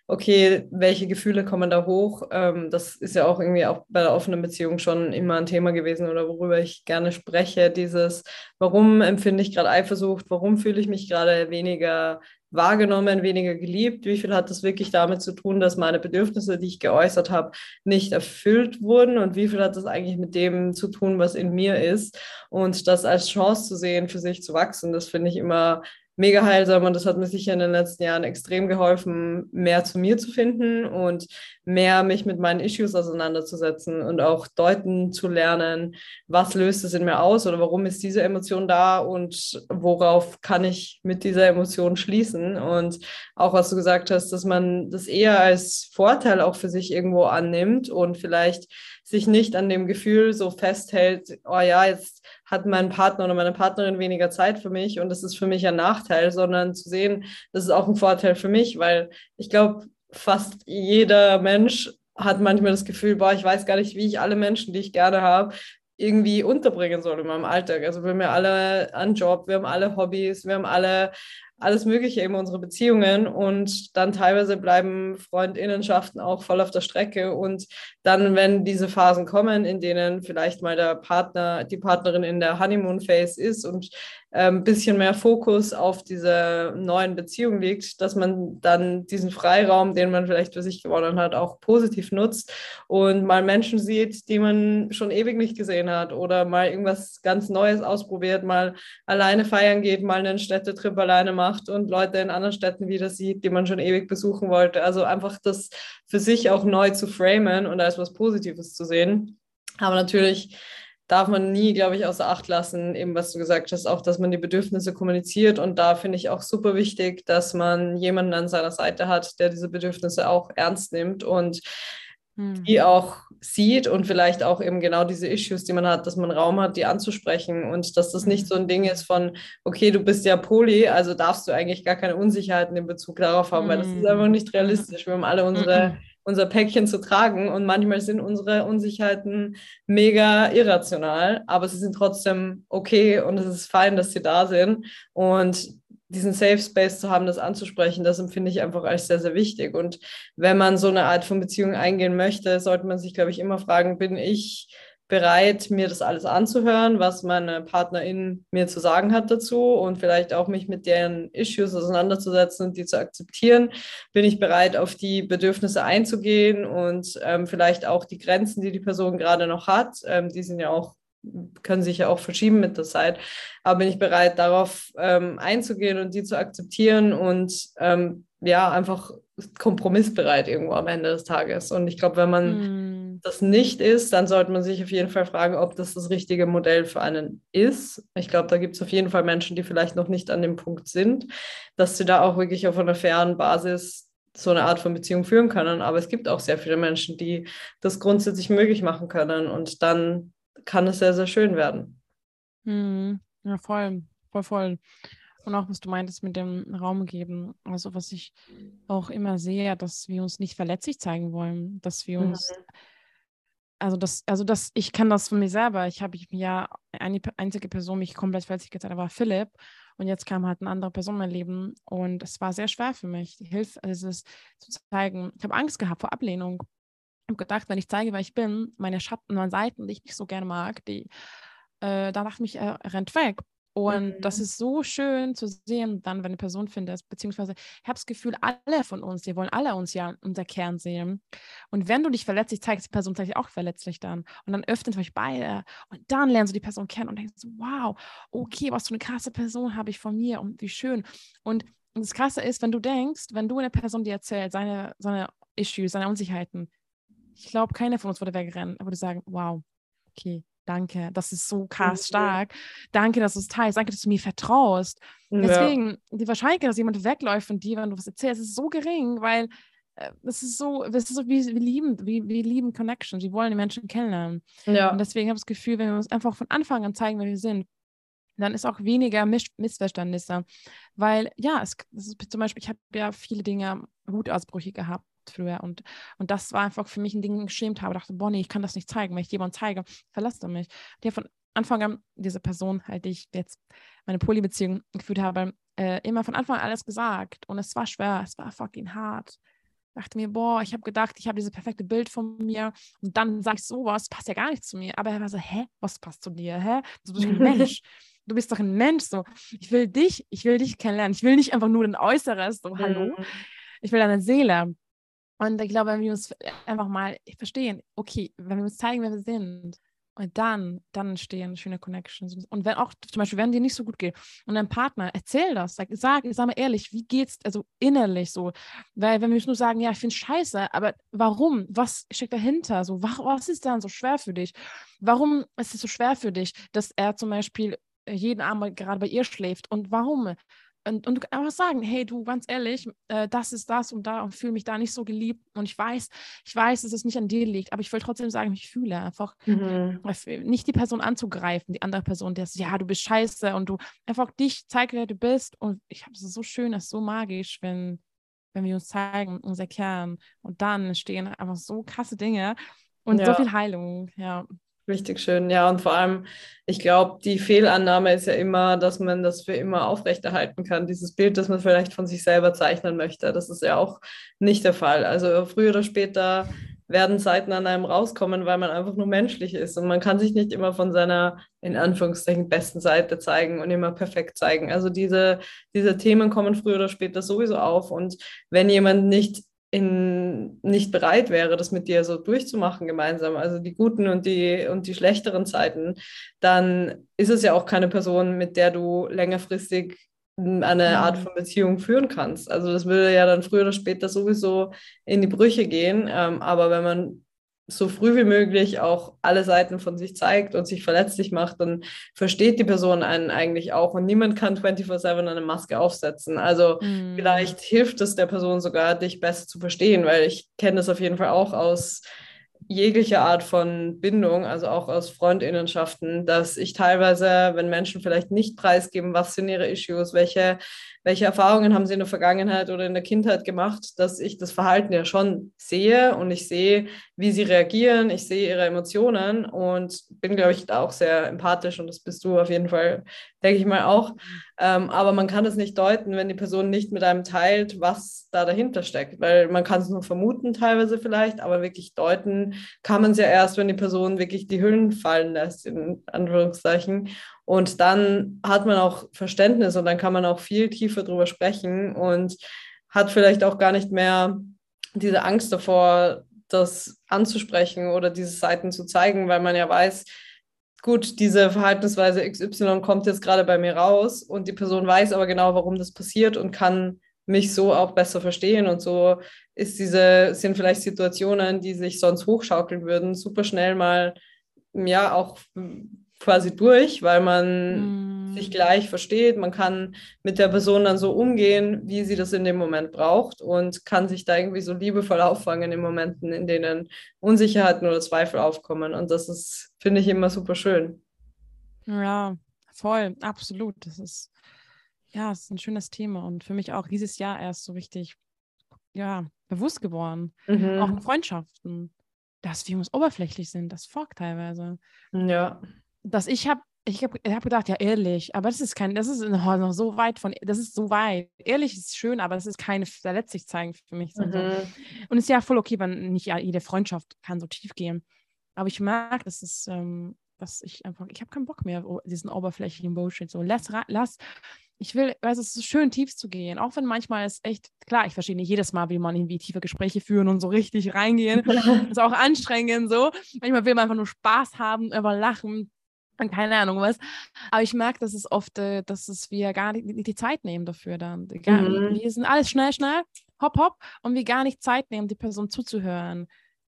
okay, welche Gefühle kommen da hoch? Ähm, das ist ja auch irgendwie auch bei der offenen Beziehung schon immer ein Thema gewesen oder worüber ich gerne spreche. Dieses, warum empfinde ich gerade Eifersucht? Warum fühle ich mich gerade weniger wahrgenommen, weniger geliebt? Wie viel hat das wirklich damit zu tun, dass meine Bedürfnisse, die ich geäußert habe, nicht erfüllt wurden? Und wie viel hat das eigentlich mit dem zu tun, was in mir ist? Und das als Chance zu sehen, für sich zu wachsen, das finde ich immer mega heilsam und das hat mir sicher in den letzten Jahren extrem geholfen, mehr zu mir zu finden und mehr mich mit meinen Issues auseinanderzusetzen und auch deuten zu lernen, was löst es in mir aus oder warum ist diese Emotion da und worauf kann ich mit dieser Emotion schließen. Und auch was du gesagt hast, dass man das eher als Vorteil auch für sich irgendwo annimmt und vielleicht sich nicht an dem Gefühl so festhält, oh ja, jetzt hat mein Partner oder meine Partnerin weniger Zeit für mich und das ist für mich ein Nachteil, sondern zu sehen, das ist auch ein Vorteil für mich, weil ich glaube, fast jeder Mensch hat manchmal das Gefühl, boah, ich weiß gar nicht, wie ich alle Menschen, die ich gerne habe, irgendwie unterbringen soll in meinem Alltag. Also wir haben ja alle einen Job, wir haben alle Hobbys, wir haben alle alles Mögliche in unsere Beziehungen. Und dann teilweise bleiben Freundinnenschaften auch voll auf der Strecke. Und dann, wenn diese Phasen kommen, in denen vielleicht mal der Partner, die Partnerin in der Honeymoon Phase ist und ein ähm, bisschen mehr Fokus auf diese neuen Beziehungen liegt, dass man dann diesen Freiraum, den man vielleicht für sich gewonnen hat, auch positiv nutzt und mal Menschen sieht, die man schon ewig nicht gesehen hat oder mal irgendwas ganz Neues ausprobiert, mal alleine feiern geht, mal einen Städtetrip alleine macht und Leute in anderen Städten wieder sieht, die man schon ewig besuchen wollte. Also einfach das für sich auch neu zu framen und als was Positives zu sehen. Aber natürlich darf man nie, glaube ich, außer Acht lassen, eben was du gesagt hast, auch, dass man die Bedürfnisse kommuniziert. Und da finde ich auch super wichtig, dass man jemanden an seiner Seite hat, der diese Bedürfnisse auch ernst nimmt und hm. die auch sieht und vielleicht auch eben genau diese Issues, die man hat, dass man Raum hat, die anzusprechen und dass das nicht hm. so ein Ding ist von, okay, du bist ja Poly, also darfst du eigentlich gar keine Unsicherheiten in Bezug darauf haben, weil das ist hm. einfach nicht realistisch. Wir haben alle unsere unser Päckchen zu tragen. Und manchmal sind unsere Unsicherheiten mega irrational, aber sie sind trotzdem okay und es ist fein, dass sie da sind. Und diesen Safe Space zu haben, das anzusprechen, das empfinde ich einfach als sehr, sehr wichtig. Und wenn man so eine Art von Beziehung eingehen möchte, sollte man sich, glaube ich, immer fragen, bin ich bereit, mir das alles anzuhören, was meine Partnerin mir zu sagen hat dazu und vielleicht auch mich mit deren Issues auseinanderzusetzen und die zu akzeptieren. Bin ich bereit, auf die Bedürfnisse einzugehen und ähm, vielleicht auch die Grenzen, die die Person gerade noch hat, ähm, die sind ja auch können sich ja auch verschieben mit der Zeit. Aber bin ich bereit, darauf ähm, einzugehen und die zu akzeptieren und ähm, ja, einfach kompromissbereit irgendwo am Ende des Tages. Und ich glaube, wenn man mm. Das nicht ist, dann sollte man sich auf jeden Fall fragen, ob das das richtige Modell für einen ist. Ich glaube, da gibt es auf jeden Fall Menschen, die vielleicht noch nicht an dem Punkt sind, dass sie da auch wirklich auf einer fairen Basis so eine Art von Beziehung führen können. Aber es gibt auch sehr viele Menschen, die das grundsätzlich möglich machen können. Und dann kann es sehr, sehr schön werden. Mm. Ja, voll, voll, voll. Und auch, was du meintest mit dem Raum geben. Also, was ich auch immer sehe, dass wir uns nicht verletzlich zeigen wollen, dass wir uns, mhm. Also das, also das, ich kann das von mir selber. Ich habe ja eine einzige Person mich komplett verletzlich gezeigt, war Philipp. Und jetzt kam halt eine andere Person in mein Leben. Und es war sehr schwer für mich, die Hilfe, also es zu zeigen. Ich habe Angst gehabt vor Ablehnung. Ich habe gedacht, wenn ich zeige, wer ich bin, meine Schatten, meine Seiten, die ich nicht so gerne mag, die, äh, da dachte ich, er rennt weg. Und mhm. das ist so schön zu sehen, dann, wenn eine Person findet, beziehungsweise ich habe das Gefühl, alle von uns, die wollen alle uns ja unser Kern sehen. Und wenn du dich verletzlich zeigst, die Person zeigt sich auch verletzlich dann. Und dann öffnet euch beide. Und dann lernst du die Person kennen und denkst, wow, okay, was für eine krasse Person habe ich von mir und wie schön. Und das Krasse ist, wenn du denkst, wenn du eine Person dir erzählt, seine, seine Issues, seine Unsicherheiten, ich glaube, keiner von uns würde wegrennen, er würde sagen, wow, okay, Danke, das ist so krass stark. Danke, dass du es teilst. Danke, dass du mir vertraust. Ja. Deswegen, die Wahrscheinlichkeit, dass jemand wegläuft von dir, wenn du was erzählst, ist so gering, weil äh, das ist so, das ist so wie wir lieben, wie wir lieben Connections. Wir wollen die Menschen kennenlernen. Ja. Und deswegen habe ich das Gefühl, wenn wir uns einfach von Anfang an zeigen, wer wir sind, dann ist auch weniger Miss Missverständnisse. Weil, ja, es, ist, zum Beispiel, ich habe ja viele Dinge, Wutausbrüche gehabt früher. Und, und das war einfach für mich ein Ding, geschämt habe. Ich dachte, Bonnie, ich kann das nicht zeigen. Wenn ich jemanden zeige, verlässt er mich. Der von Anfang an, diese Person, halt, die ich jetzt meine Polybeziehung geführt habe, äh, immer von Anfang an alles gesagt. Und es war schwer, es war fucking hart. Ich dachte mir, boah, ich habe gedacht, ich habe dieses perfekte Bild von mir und dann sage ich sowas, passt ja gar nicht zu mir. Aber er war so, hä, was passt zu dir? Hä? Du bist ein Mensch. Du bist doch ein Mensch. So, ich will dich, ich will dich kennenlernen. Ich will nicht einfach nur ein Äußeres. So, hallo. Mhm. Ich will deine Seele. Und ich glaube, wenn wir uns einfach mal verstehen, okay, wenn wir uns zeigen, wer wir sind, und dann, dann entstehen schöne Connections. Und wenn auch zum Beispiel, wenn dir nicht so gut geht und dein Partner, erzähl das, sag, sag, sag mal ehrlich, wie geht's, also innerlich so. Weil wenn wir nur sagen, ja, ich finde scheiße, aber warum? Was steckt dahinter? So, was, ist dann so schwer für dich? Warum ist es so schwer für dich, dass er zum Beispiel jeden Abend gerade bei ihr schläft? Und warum? Und, und einfach sagen, hey du, ganz ehrlich, äh, das ist das und da und fühle mich da nicht so geliebt und ich weiß, ich weiß, dass es nicht an dir liegt, aber ich will trotzdem sagen, ich fühle einfach mhm. nicht die Person anzugreifen, die andere Person, der ist, ja, du bist scheiße und du einfach dich zeig, wer du bist und ich habe es so schön, es ist so magisch, wenn wenn wir uns zeigen, unser Kern und dann entstehen einfach so krasse Dinge und ja. so viel Heilung, ja. Richtig schön, ja. Und vor allem, ich glaube, die Fehlannahme ist ja immer, dass man das für immer aufrechterhalten kann. Dieses Bild, das man vielleicht von sich selber zeichnen möchte. Das ist ja auch nicht der Fall. Also früher oder später werden Zeiten an einem rauskommen, weil man einfach nur menschlich ist. Und man kann sich nicht immer von seiner, in Anführungszeichen, besten Seite zeigen und immer perfekt zeigen. Also diese, diese Themen kommen früher oder später sowieso auf. Und wenn jemand nicht in, nicht bereit wäre, das mit dir so durchzumachen gemeinsam, also die guten und die, und die schlechteren Zeiten, dann ist es ja auch keine Person, mit der du längerfristig eine Art von Beziehung führen kannst. Also das würde ja dann früher oder später sowieso in die Brüche gehen. Ähm, aber wenn man so früh wie möglich auch alle Seiten von sich zeigt und sich verletzlich macht, dann versteht die Person einen eigentlich auch und niemand kann 24/7 eine Maske aufsetzen. Also mm. vielleicht hilft es der Person sogar, dich besser zu verstehen, weil ich kenne das auf jeden Fall auch aus jegliche Art von Bindung, also auch aus Freundinnenschaften, dass ich teilweise, wenn Menschen vielleicht nicht preisgeben, was sind ihre Issues, welche welche Erfahrungen haben sie in der Vergangenheit oder in der Kindheit gemacht, dass ich das Verhalten ja schon sehe und ich sehe, wie sie reagieren, ich sehe ihre Emotionen und bin, glaube ich, auch sehr empathisch und das bist du auf jeden Fall, denke ich mal auch. Ähm, aber man kann es nicht deuten, wenn die Person nicht mit einem teilt, was da dahinter steckt, weil man kann es nur vermuten teilweise vielleicht, aber wirklich deuten kann man es ja erst, wenn die Person wirklich die Hüllen fallen lässt, in Anführungszeichen. Und dann hat man auch Verständnis und dann kann man auch viel tiefer drüber sprechen und hat vielleicht auch gar nicht mehr diese Angst davor, das anzusprechen oder diese Seiten zu zeigen, weil man ja weiß, gut, diese Verhaltensweise XY kommt jetzt gerade bei mir raus und die Person weiß aber genau, warum das passiert und kann mich so auch besser verstehen. Und so ist diese sind vielleicht Situationen, die sich sonst hochschaukeln würden, super schnell mal ja auch quasi durch, weil man mm. sich gleich versteht. Man kann mit der Person dann so umgehen, wie sie das in dem Moment braucht und kann sich da irgendwie so liebevoll auffangen in Momenten, in denen Unsicherheiten oder Zweifel aufkommen. Und das ist, finde ich, immer super schön. Ja, voll, absolut. Das ist, ja, es ist ein schönes Thema und für mich auch dieses Jahr erst so richtig, ja, bewusst geworden. Mhm. Auch in Freundschaften dass wir uns oberflächlich sind. Das folgt teilweise. Ja dass ich habe ich habe hab gedacht, ja, ehrlich, aber das ist kein, das ist noch so weit von, das ist so weit. Ehrlich ist schön, aber das ist keine verletzlich zeigen für mich. Mhm. Und es ist ja voll okay, wenn nicht jede Freundschaft kann so tief gehen. Aber ich mag, das ist, ähm, dass ich einfach, ich habe keinen Bock mehr, diesen oberflächlichen Bullshit. So, lass, lass, ich will, weil es ist schön, tief zu gehen. Auch wenn manchmal es echt, klar, ich verstehe nicht jedes Mal, wie man irgendwie tiefe Gespräche führen und so richtig reingehen. das ist auch anstrengend so. Manchmal will man einfach nur Spaß haben, über lachen und keine Ahnung was. Aber ich merke, dass es oft, äh, dass es wir gar nicht die Zeit nehmen dafür dann. Gar, mhm. Wir sind alles schnell, schnell, hopp, hopp, und wir gar nicht Zeit nehmen, die Person zuzuhören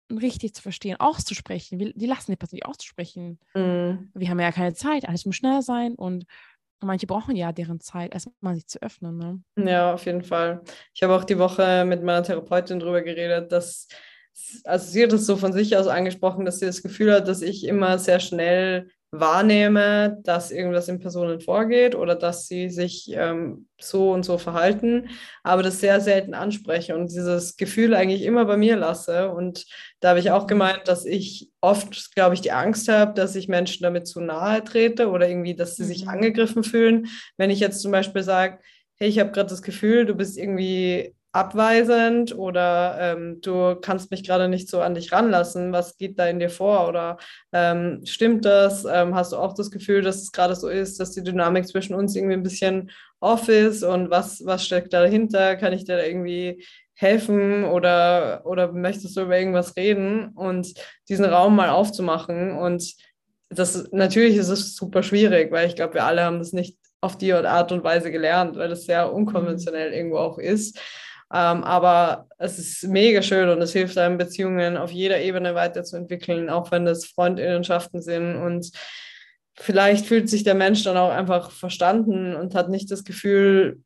und richtig zu verstehen, auszusprechen. Wir, die lassen die Person nicht auszusprechen. Mhm. Wir haben ja keine Zeit, alles muss schnell sein und manche brauchen ja deren Zeit, erstmal sich zu öffnen. Ne? Ja, auf jeden Fall. Ich habe auch die Woche mit meiner Therapeutin darüber geredet, dass also sie hat es so von sich aus angesprochen, dass sie das Gefühl hat, dass ich immer sehr schnell wahrnehme, dass irgendwas in Personen vorgeht oder dass sie sich ähm, so und so verhalten, aber das sehr selten anspreche und dieses Gefühl eigentlich immer bei mir lasse. Und da habe ich auch gemeint, dass ich oft, glaube ich, die Angst habe, dass ich Menschen damit zu nahe trete oder irgendwie, dass sie mhm. sich angegriffen fühlen. Wenn ich jetzt zum Beispiel sage, hey, ich habe gerade das Gefühl, du bist irgendwie abweisend oder ähm, du kannst mich gerade nicht so an dich ranlassen. Was geht da in dir vor? Oder ähm, stimmt das? Ähm, hast du auch das Gefühl, dass es gerade so ist, dass die Dynamik zwischen uns irgendwie ein bisschen off ist? Und was, was steckt da dahinter? Kann ich dir da irgendwie helfen oder, oder möchtest du über irgendwas reden? Und diesen Raum mal aufzumachen. Und das natürlich ist es super schwierig, weil ich glaube, wir alle haben das nicht auf die Art und Weise gelernt, weil es sehr unkonventionell irgendwo auch ist. Ähm, aber es ist mega schön und es hilft einem, Beziehungen auf jeder Ebene weiterzuentwickeln, auch wenn das Freundinnenschaften sind. Und vielleicht fühlt sich der Mensch dann auch einfach verstanden und hat nicht das Gefühl,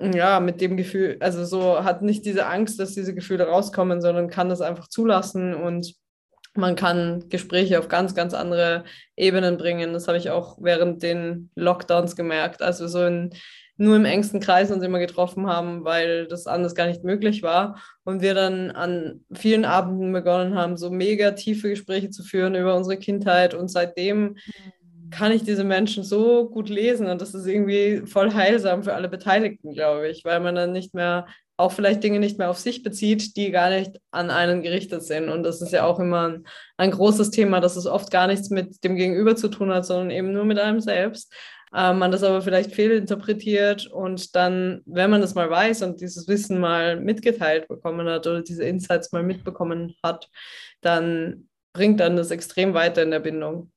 ja, mit dem Gefühl, also so hat nicht diese Angst, dass diese Gefühle rauskommen, sondern kann das einfach zulassen und man kann Gespräche auf ganz, ganz andere Ebenen bringen. Das habe ich auch während den Lockdowns gemerkt. als wir so in nur im engsten Kreis uns immer getroffen haben, weil das anders gar nicht möglich war. Und wir dann an vielen Abenden begonnen haben, so mega tiefe Gespräche zu führen über unsere Kindheit. Und seitdem mhm. kann ich diese Menschen so gut lesen. Und das ist irgendwie voll heilsam für alle Beteiligten, glaube ich, weil man dann nicht mehr auch vielleicht Dinge nicht mehr auf sich bezieht, die gar nicht an einen gerichtet sind. Und das ist ja auch immer ein, ein großes Thema, dass es oft gar nichts mit dem Gegenüber zu tun hat, sondern eben nur mit einem selbst äh, man das aber vielleicht fehlinterpretiert und dann, wenn man das mal weiß und dieses Wissen mal mitgeteilt bekommen hat oder diese Insights mal mitbekommen hat, dann bringt dann das extrem weiter in der Bindung.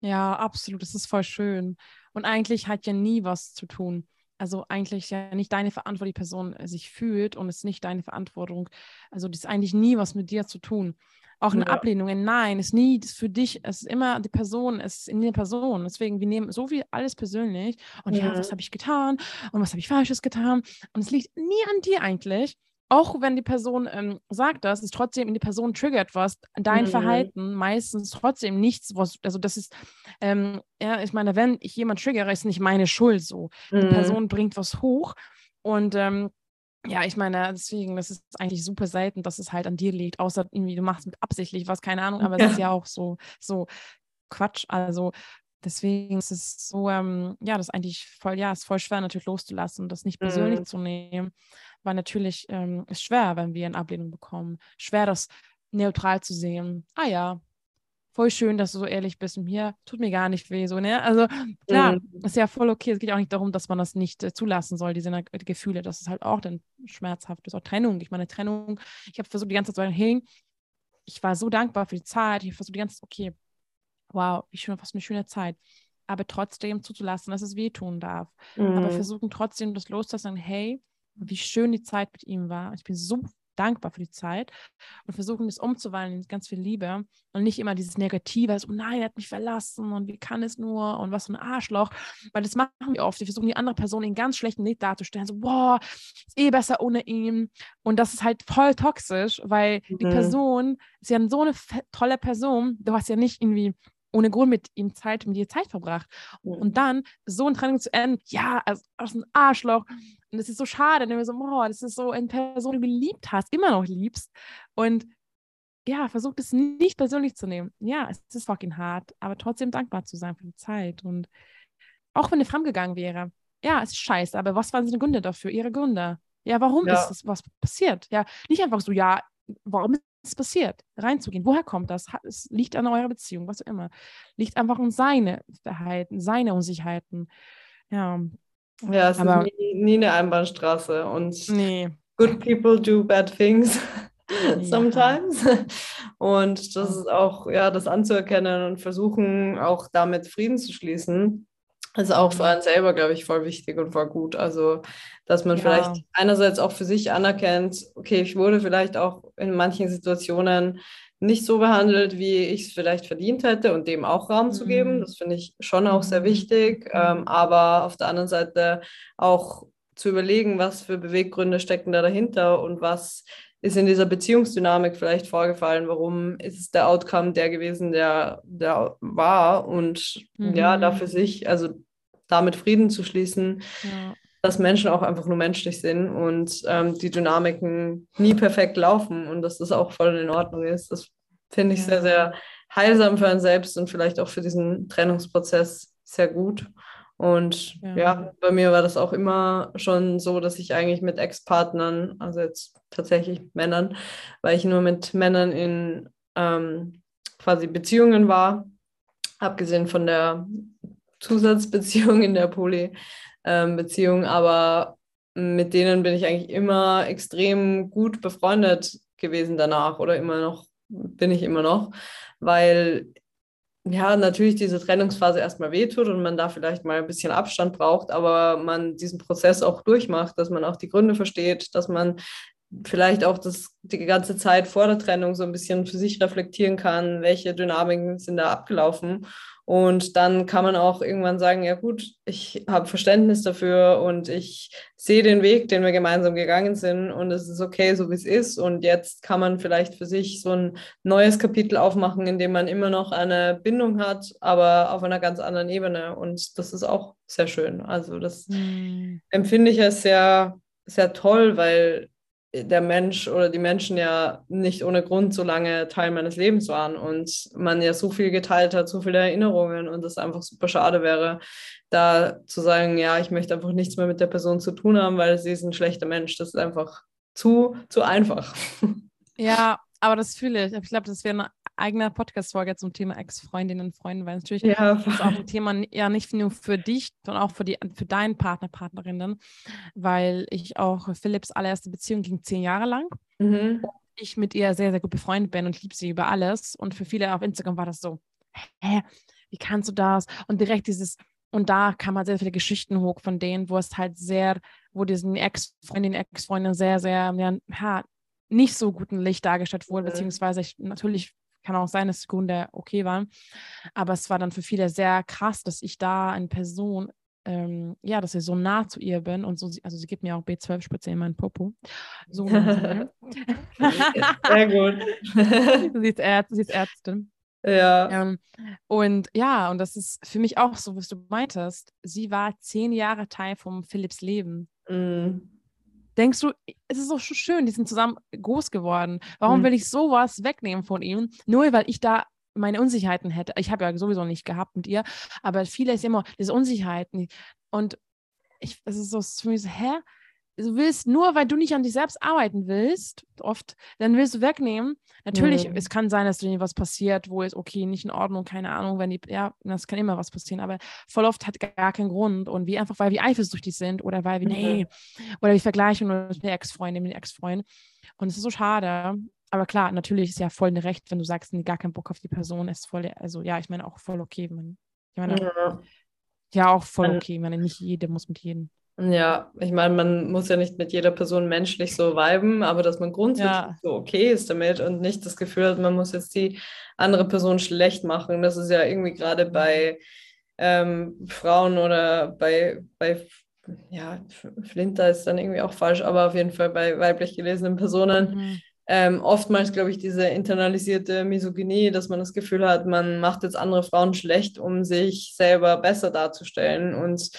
Ja, absolut. Das ist voll schön. Und eigentlich hat ja nie was zu tun also eigentlich ja nicht deine Verantwortung, die Person sich fühlt und es ist nicht deine Verantwortung. Also das ist eigentlich nie was mit dir zu tun. Auch eine ja. Ablehnung, ein Nein ist nie das für dich, es ist immer die Person, es ist in der Person. Deswegen, wir nehmen so viel alles persönlich und ja, ja was habe ich getan und was habe ich Falsches getan und es liegt nie an dir eigentlich. Auch wenn die Person ähm, sagt das, ist trotzdem in die Person triggert was, dein mhm. Verhalten meistens trotzdem nichts, was, also das ist, ähm, ja, ich meine, wenn ich jemand triggere, ist nicht meine Schuld so. Mhm. Die Person bringt was hoch und ähm, ja, ich meine, deswegen, das ist eigentlich super selten, dass es halt an dir liegt, außer irgendwie, du machst mit absichtlich was, keine Ahnung, aber ja. es ist ja auch so, so Quatsch. Also deswegen ist es so, ähm, ja, das ist eigentlich voll, ja, ist voll schwer natürlich loszulassen, das nicht persönlich mhm. zu nehmen, weil natürlich ähm, ist schwer, wenn wir eine Ablehnung bekommen, schwer das neutral zu sehen. Ah ja, voll schön, dass du so ehrlich bist und mir tut mir gar nicht weh, so, ne? Also klar, mhm. ist ja voll okay. Es geht auch nicht darum, dass man das nicht äh, zulassen soll, diese äh, Gefühle. Das ist halt auch dann schmerzhaft. Das ist auch Trennung. Ich meine, Trennung, ich habe versucht, die ganze Zeit zu sagen, hey, ich war so dankbar für die Zeit. Ich habe versucht, die ganze Zeit, okay, wow, wie schön, was eine schöne Zeit. Aber trotzdem zuzulassen, dass es wehtun darf. Mhm. Aber versuchen trotzdem, das loszulassen, hey, wie schön die Zeit mit ihm war. Ich bin so dankbar für die Zeit und versuchen das umzuwandeln in ganz viel Liebe und nicht immer dieses Negative, so nein, er hat mich verlassen und wie kann es nur und was für ein Arschloch, weil das machen wir oft. Wir versuchen die andere Person in ganz schlechten Licht darzustellen, so boah, ist eh besser ohne ihn und das ist halt voll toxisch, weil mhm. die Person ist ja so eine tolle Person, du hast ja nicht irgendwie ohne Grund mit ihm Zeit, mit dir Zeit verbracht. Mhm. Und dann so eine Trennung zu enden, ja, als, als ein Arschloch. Und es ist so schade, wenn du so, oh, das ist so eine Person, die du geliebt hast, immer noch liebst. Und ja, versuch es nicht persönlich zu nehmen. Ja, es ist fucking hart, aber trotzdem dankbar zu sein für die Zeit. Und auch wenn er fremdgegangen wäre, ja, es ist scheiße, aber was waren seine Gründe dafür? Ihre Gründe. Ja, warum ja. ist das was passiert? Ja, nicht einfach so, ja, warum ist es passiert? Reinzugehen. Woher kommt das? Es liegt an eurer Beziehung, was auch immer. Liegt einfach an seine Verhalten, seine Unsicherheiten. Ja. Ja, es aber, ist nie, nie eine Einbahnstraße und nee. good people do bad things. sometimes. Ja. Und das ist auch, ja, das anzuerkennen und versuchen, auch damit Frieden zu schließen. ist auch für einen selber, glaube ich, voll wichtig und voll gut. Also, dass man ja. vielleicht einerseits auch für sich anerkennt, okay, ich wurde vielleicht auch in manchen Situationen nicht so behandelt, wie ich es vielleicht verdient hätte und dem auch Raum mhm. zu geben. Mhm. Das finde ich schon auch sehr mhm. wichtig. Ähm, aber auf der anderen Seite auch zu überlegen, was für Beweggründe stecken da dahinter und was ist in dieser Beziehungsdynamik vielleicht vorgefallen, warum ist es der Outcome der gewesen, der, der war und mhm. ja, da für sich, also damit Frieden zu schließen, ja. Dass Menschen auch einfach nur menschlich sind und ähm, die Dynamiken nie perfekt laufen und dass das auch voll in Ordnung ist. Das finde ich ja. sehr, sehr heilsam für einen selbst und vielleicht auch für diesen Trennungsprozess sehr gut. Und ja. ja. bei mir war das auch immer schon so, dass ich eigentlich mit Ex-Partnern, also jetzt tatsächlich Männern, weil ich nur mit Männern in ähm, quasi Beziehungen war, abgesehen von der Zusatzbeziehung in der Poly-Beziehung, ähm, aber mit denen bin ich eigentlich immer extrem gut befreundet gewesen danach oder immer noch, bin ich immer noch, weil ja, natürlich diese Trennungsphase erstmal wehtut und man da vielleicht mal ein bisschen Abstand braucht, aber man diesen Prozess auch durchmacht, dass man auch die Gründe versteht, dass man vielleicht auch das die ganze Zeit vor der Trennung so ein bisschen für sich reflektieren kann, welche Dynamiken sind da abgelaufen und dann kann man auch irgendwann sagen, ja gut, ich habe Verständnis dafür und ich sehe den Weg, den wir gemeinsam gegangen sind und es ist okay, so wie es ist. Und jetzt kann man vielleicht für sich so ein neues Kapitel aufmachen, in dem man immer noch eine Bindung hat, aber auf einer ganz anderen Ebene. Und das ist auch sehr schön. Also das mhm. empfinde ich als sehr, sehr toll, weil der Mensch oder die Menschen ja nicht ohne Grund so lange Teil meines Lebens waren und man ja so viel geteilt hat, so viele Erinnerungen und es einfach super schade wäre, da zu sagen, ja, ich möchte einfach nichts mehr mit der Person zu tun haben, weil sie ist ein schlechter Mensch. Das ist einfach zu, zu einfach. Ja, aber das fühle ich. Ich glaube, das wäre eigene Podcast-Folge zum Thema Ex-Freundinnen und Freunde, weil natürlich ja, ist auch ein Thema ja nicht nur für dich, sondern auch für, die, für deinen Partner, Partnerinnen, weil ich auch Philipps allererste Beziehung ging zehn Jahre lang. Mhm. Ich mit ihr sehr, sehr gut befreundet bin und liebe sie über alles. Und für viele auf Instagram war das so, hä, wie kannst du das? Und direkt dieses, und da kam halt sehr viele Geschichten hoch von denen, wo es halt sehr, wo diesen Ex-Freundin, Ex-Freundin sehr, sehr, ja, nicht so guten Licht dargestellt wurde, mhm. beziehungsweise ich, natürlich kann auch sein, dass die Gründe okay waren, aber es war dann für viele sehr krass, dass ich da eine Person, ähm, ja, dass ich so nah zu ihr bin und so, also sie gibt mir auch B12-Spritze in meinen Popo. So. sehr gut. sie, ist Ärzt, sie ist Ärztin. Ja. Ähm, und ja, und das ist für mich auch so, was du meintest. Sie war zehn Jahre Teil von Philipps Leben. Mhm. Denkst du, es ist doch schon schön, die sind zusammen groß geworden. Warum mhm. will ich sowas wegnehmen von ihm? Nur weil ich da meine Unsicherheiten hätte. Ich habe ja sowieso nicht gehabt mit ihr, aber viele ist immer diese Unsicherheiten. Und ich, es ist so für mich so, hä? Du willst, nur weil du nicht an dich selbst arbeiten willst, oft, dann willst du wegnehmen. Natürlich, mhm. es kann sein, dass dir was passiert, wo es, okay, nicht in Ordnung, keine Ahnung, wenn die, ja, das kann immer was passieren, aber voll oft hat gar keinen Grund und wie einfach, weil wir eifersüchtig sind oder weil wir, nee, oder wir vergleichen uns mit der Ex-Freundin, mit dem Ex-Freund und es ist so schade. Aber klar, natürlich ist ja voll ein Recht, wenn du sagst, nee, gar keinen Bock auf die Person, ist voll, also ja, ich meine auch voll okay. Man, ich meine, ja. ja, auch voll okay. Ich meine, nicht jede muss mit jedem. Ja, ich meine, man muss ja nicht mit jeder Person menschlich so viben, aber dass man grundsätzlich ja. so okay ist damit und nicht das Gefühl hat, man muss jetzt die andere Person schlecht machen. Das ist ja irgendwie gerade bei ähm, Frauen oder bei, bei, ja, Flinter ist dann irgendwie auch falsch, aber auf jeden Fall bei weiblich gelesenen Personen. Mhm. Ähm, oftmals, glaube ich, diese internalisierte Misogynie, dass man das Gefühl hat, man macht jetzt andere Frauen schlecht, um sich selber besser darzustellen. Und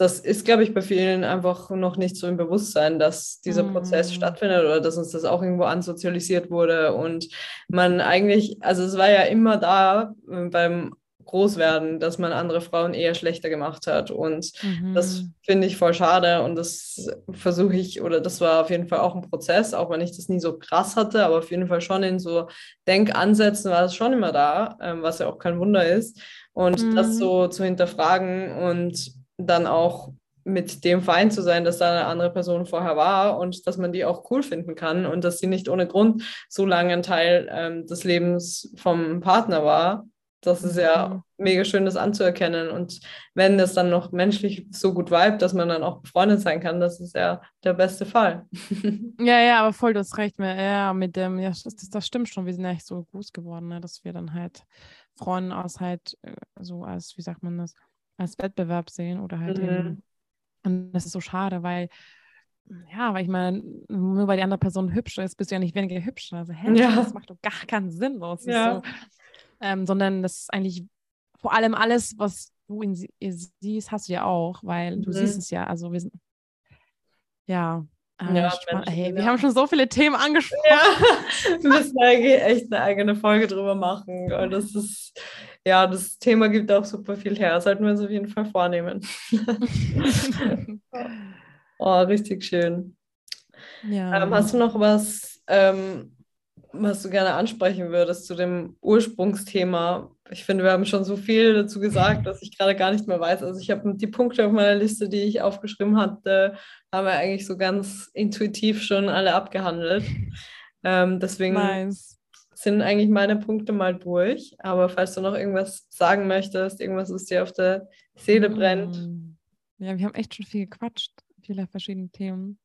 das ist, glaube ich, bei vielen einfach noch nicht so im Bewusstsein, dass dieser mm. Prozess stattfindet oder dass uns das auch irgendwo ansozialisiert wurde und man eigentlich, also es war ja immer da äh, beim Großwerden, dass man andere Frauen eher schlechter gemacht hat und mhm. das finde ich voll schade und das versuche ich oder das war auf jeden Fall auch ein Prozess, auch wenn ich das nie so krass hatte, aber auf jeden Fall schon in so Denkansätzen war es schon immer da, ähm, was ja auch kein Wunder ist und mhm. das so zu hinterfragen und dann auch mit dem Verein zu sein, dass da eine andere Person vorher war und dass man die auch cool finden kann und dass sie nicht ohne Grund so lange ein Teil ähm, des Lebens vom Partner war. Das ist ja mhm. mega schön, das anzuerkennen. Und wenn es dann noch menschlich so gut vibet, dass man dann auch befreundet sein kann, das ist ja der beste Fall. Ja, ja, aber voll, das recht mir. Ja, mit dem, ja, das, das stimmt schon. Wir sind echt so gut geworden, ne? dass wir dann halt Freunde aus halt äh, so als, wie sagt man das, als Wettbewerb sehen oder halt mhm. eben, und das ist so schade, weil ja, weil ich meine, nur weil die andere Person hübsch ist, bist du ja nicht weniger hübsch. Also, hä, ja. das macht doch gar keinen Sinn. Das ja. so, ähm, sondern das ist eigentlich vor allem alles, was du in sie, siehst, hast du ja auch, weil mhm. du siehst es ja. Also wir sind, ja, ja, Mensch, hey, wir haben schon so viele Themen angesprochen. Ja, wir müssen eigentlich echt eine eigene Folge drüber machen. Und das ist, ja, das Thema gibt auch super viel her. Sollten wir uns auf jeden Fall vornehmen. oh, richtig schön. Ja. Ähm, hast du noch was, ähm, was du gerne ansprechen würdest zu dem Ursprungsthema? Ich finde, wir haben schon so viel dazu gesagt, dass ich gerade gar nicht mehr weiß. Also ich habe die Punkte auf meiner Liste, die ich aufgeschrieben hatte, haben wir eigentlich so ganz intuitiv schon alle abgehandelt. Ähm, deswegen nice. sind eigentlich meine Punkte mal durch. Aber falls du noch irgendwas sagen möchtest, irgendwas, was dir auf der Seele brennt. Mm. Ja, wir haben echt schon viel gequatscht, viele verschiedene Themen.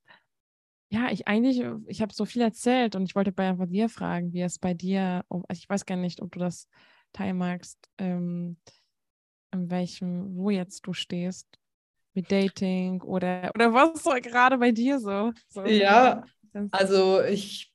Ja, ich eigentlich, ich habe so viel erzählt und ich wollte bei dir fragen, wie es bei dir, also ich weiß gar nicht, ob du das teilen magst, ähm, in welchem, wo jetzt du stehst mit Dating oder, oder was so gerade bei dir so? so ja, also ich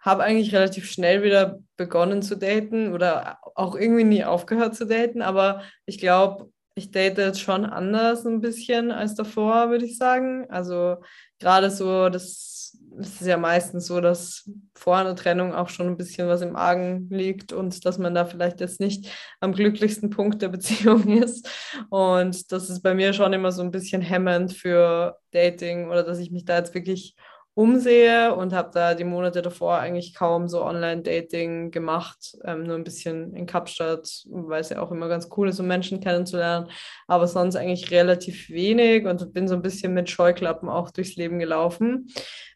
habe eigentlich relativ schnell wieder begonnen zu daten oder auch irgendwie nie aufgehört zu daten, aber ich glaube, ich date jetzt schon anders ein bisschen als davor, würde ich sagen. Also gerade so das es ist ja meistens so, dass vor einer Trennung auch schon ein bisschen was im Argen liegt und dass man da vielleicht jetzt nicht am glücklichsten Punkt der Beziehung ist. Und das ist bei mir schon immer so ein bisschen hemmend für Dating oder dass ich mich da jetzt wirklich umsehe und habe da die Monate davor eigentlich kaum so Online-Dating gemacht, ähm, nur ein bisschen in Kapstadt, weil es ja auch immer ganz cool ist, um Menschen kennenzulernen, aber sonst eigentlich relativ wenig und bin so ein bisschen mit Scheuklappen auch durchs Leben gelaufen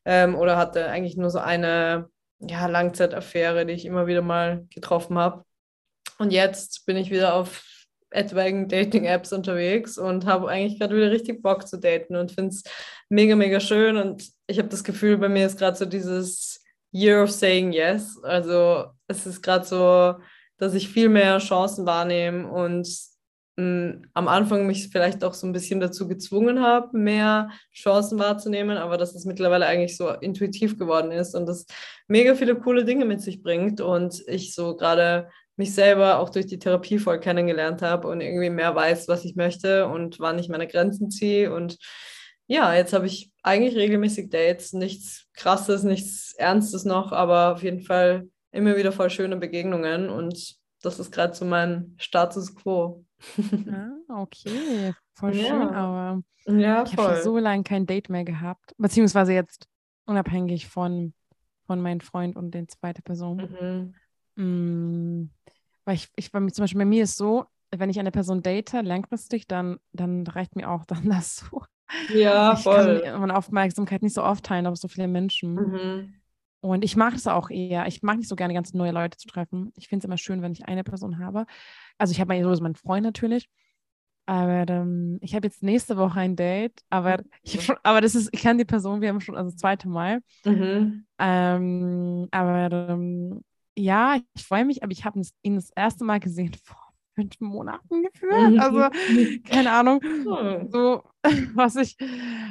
ähm, oder hatte eigentlich nur so eine ja, Langzeitaffäre, die ich immer wieder mal getroffen habe. Und jetzt bin ich wieder auf etwaigen Dating-Apps unterwegs und habe eigentlich gerade wieder richtig Bock zu daten und finde es mega, mega schön. Und ich habe das Gefühl, bei mir ist gerade so dieses Year of Saying Yes. Also es ist gerade so, dass ich viel mehr Chancen wahrnehme und am Anfang mich vielleicht auch so ein bisschen dazu gezwungen habe, mehr Chancen wahrzunehmen, aber dass es mittlerweile eigentlich so intuitiv geworden ist und das mega viele coole Dinge mit sich bringt und ich so gerade mich selber auch durch die Therapie voll kennengelernt habe und irgendwie mehr weiß, was ich möchte und wann ich meine Grenzen ziehe und ja, jetzt habe ich eigentlich regelmäßig Dates, nichts Krasses, nichts Ernstes noch, aber auf jeden Fall immer wieder voll schöne Begegnungen und das ist gerade so mein Status quo. Ah, okay, voll ja. schön, aber ja, ich habe schon so lange kein Date mehr gehabt, beziehungsweise jetzt unabhängig von, von meinem Freund und den zweiten Person. Mhm. Mm, weil ich, ich bei zum Beispiel bei mir ist so, wenn ich eine Person date, langfristig, dann, dann reicht mir auch dann das so. Ja, ich voll. kann meine Aufmerksamkeit nicht so aufteilen auf so viele Menschen. Mhm. Und ich mag es auch eher. Ich mag nicht so gerne ganz neue Leute zu treffen. Ich finde es immer schön, wenn ich eine Person habe. Also ich habe ja so meinen Freund natürlich. Aber ähm, ich habe jetzt nächste Woche ein Date, aber ich schon, aber das ist, ich kenne die Person, wir haben schon also das zweite Mal. Mhm. Ähm, aber ähm, ja, ich freue mich, aber ich habe ihn das erste Mal gesehen vor fünf Monaten gefühlt. Mhm. Also keine Ahnung, hm. so was ich,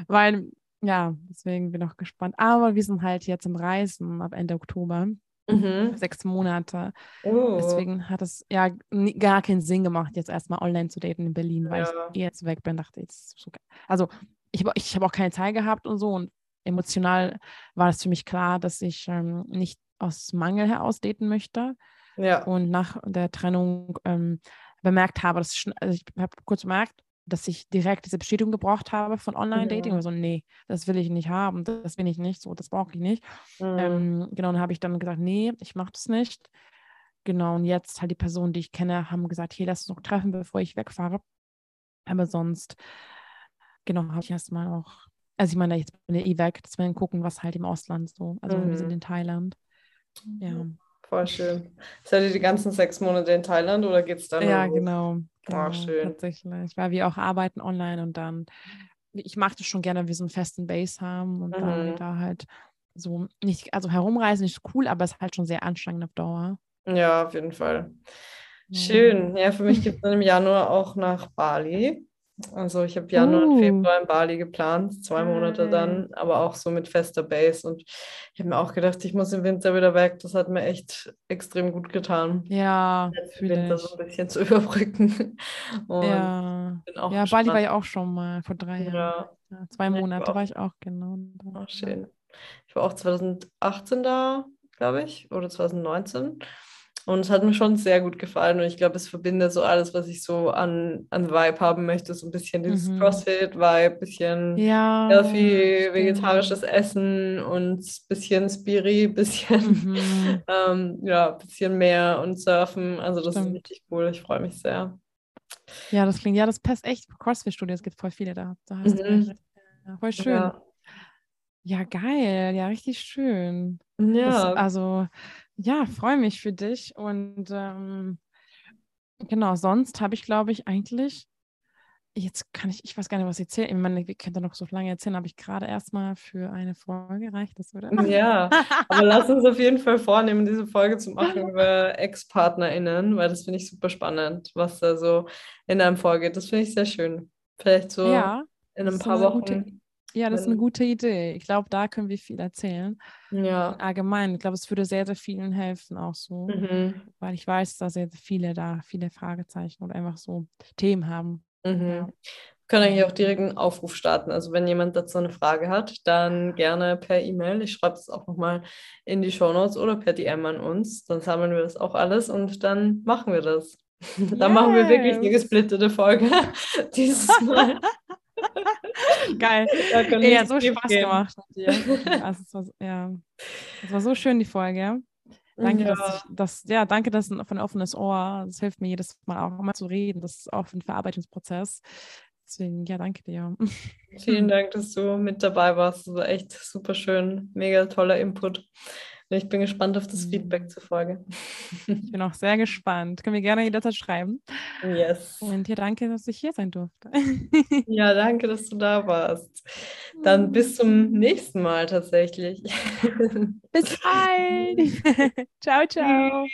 weil ja, deswegen bin ich auch gespannt. Aber wir sind halt jetzt im Reisen ab Ende Oktober. Mhm. Sechs Monate. Oh. Deswegen hat es ja gar keinen Sinn gemacht, jetzt erstmal online zu daten in Berlin, weil ja. ich jetzt weg bin, dachte ich, so also ich, ich habe auch keine Zeit gehabt und so und emotional war es für mich klar, dass ich ähm, nicht aus Mangel heraus daten möchte. Ja. Und nach der Trennung ähm, bemerkt habe, dass ich, also ich habe kurz bemerkt, dass ich direkt diese Bestätigung gebraucht habe von Online-Dating. Ja. So, nee, das will ich nicht haben, das will ich nicht, so, das brauche ich nicht. Mhm. Ähm, genau, dann habe ich dann gesagt, nee, ich mache das nicht. Genau, und jetzt halt die Personen, die ich kenne, haben gesagt, hey, lass uns noch treffen, bevor ich wegfahre. Aber sonst, genau, habe ich erstmal auch, also ich meine, jetzt bin ich eh weg, dass wir gucken, was halt im Ausland so, also mhm. wir sind mhm. in Thailand. Ja. Voll schön. Seid ihr die ganzen sechs Monate in Thailand oder geht es dann? Ja, genau. genau. Oh, schön. Tatsächlich. Weil wir auch arbeiten online und dann, ich mache das schon gerne, wenn wir so einen festen Base haben und mhm. dann da halt so nicht, also herumreisen ist cool, aber es ist halt schon sehr anstrengend auf Dauer. Ja, auf jeden Fall. Schön. Ja, für mich gibt es im Januar auch nach Bali. Also ich habe Januar uh. und Februar in Bali geplant, zwei Monate dann, aber auch so mit fester Base. Und ich habe mir auch gedacht, ich muss im Winter wieder weg. Das hat mir echt extrem gut getan. Ja, den Winter so ein bisschen zu überbrücken. Und ja, ja Bali war ja auch schon mal vor drei Jahren. Ja. Ja, zwei Monate war, war, ich auch, genau. Ach, schön. Ich war auch 2018 da, glaube ich, oder 2019. Und es hat mir schon sehr gut gefallen und ich glaube, es verbindet so alles, was ich so an, an Vibe haben möchte. So ein bisschen dieses mhm. CrossFit-Vibe, ein bisschen ja, healthy, vegetarisches Essen und ein bisschen Spiri, ein bisschen, mhm. ähm, ja, bisschen mehr und Surfen. Also das stimmt. ist richtig cool. Ich freue mich sehr. Ja, das klingt, ja, das passt echt. CrossFit-Studios, es gibt voll viele da. Da hast mhm. du ja, voll schön. Ja. ja. geil. Ja, richtig schön. Ja. Das, also ja, freue mich für dich. Und ähm, genau, sonst habe ich, glaube ich, eigentlich, jetzt kann ich, ich weiß gar nicht, was ich erzählen. Ich meine, wir können da noch so lange erzählen, habe ich gerade erstmal für eine Folge reicht das, oder? Ja, aber lass uns auf jeden Fall vornehmen, diese Folge zu machen über Ex-PartnerInnen, weil das finde ich super spannend, was da so in einem vorgeht. Das finde ich sehr schön. Vielleicht so ja, in ein paar Wochen. Ja, das ist eine gute Idee. Ich glaube, da können wir viel erzählen. Ja. Allgemein, ich glaube, es würde sehr, sehr vielen helfen, auch so. Mhm. Weil ich weiß, dass sehr, sehr viele da viele Fragezeichen oder einfach so Themen haben. Mhm. Ja. Wir können eigentlich auch direkt einen Aufruf starten. Also wenn jemand dazu eine Frage hat, dann gerne per E-Mail. Ich schreibe es auch nochmal in die Show Notes oder per DM an uns. Dann sammeln wir das auch alles und dann machen wir das. Yes. dann machen wir wirklich eine gesplittete Folge dieses Mal. Geil. Ja, so Spaß gehen. gemacht mit dir. Also, es war, ja, es war so schön, die Folge. Danke, ja. dass, ich, dass, ja, danke, dass ein, von offenes Ohr. Das hilft mir jedes Mal auch immer zu reden. Das ist auch ein Verarbeitungsprozess. Deswegen, ja, danke dir. Vielen Dank, dass du mit dabei warst. Das war echt super schön. Mega toller Input. Ich bin gespannt auf das Feedback zur Folge. Ich bin auch sehr gespannt. Können wir gerne jederzeit schreiben. Yes. Und ja, danke, dass ich hier sein durfte. Ja, danke, dass du da warst. Dann bis zum nächsten Mal tatsächlich. Bis bald. ciao, ciao.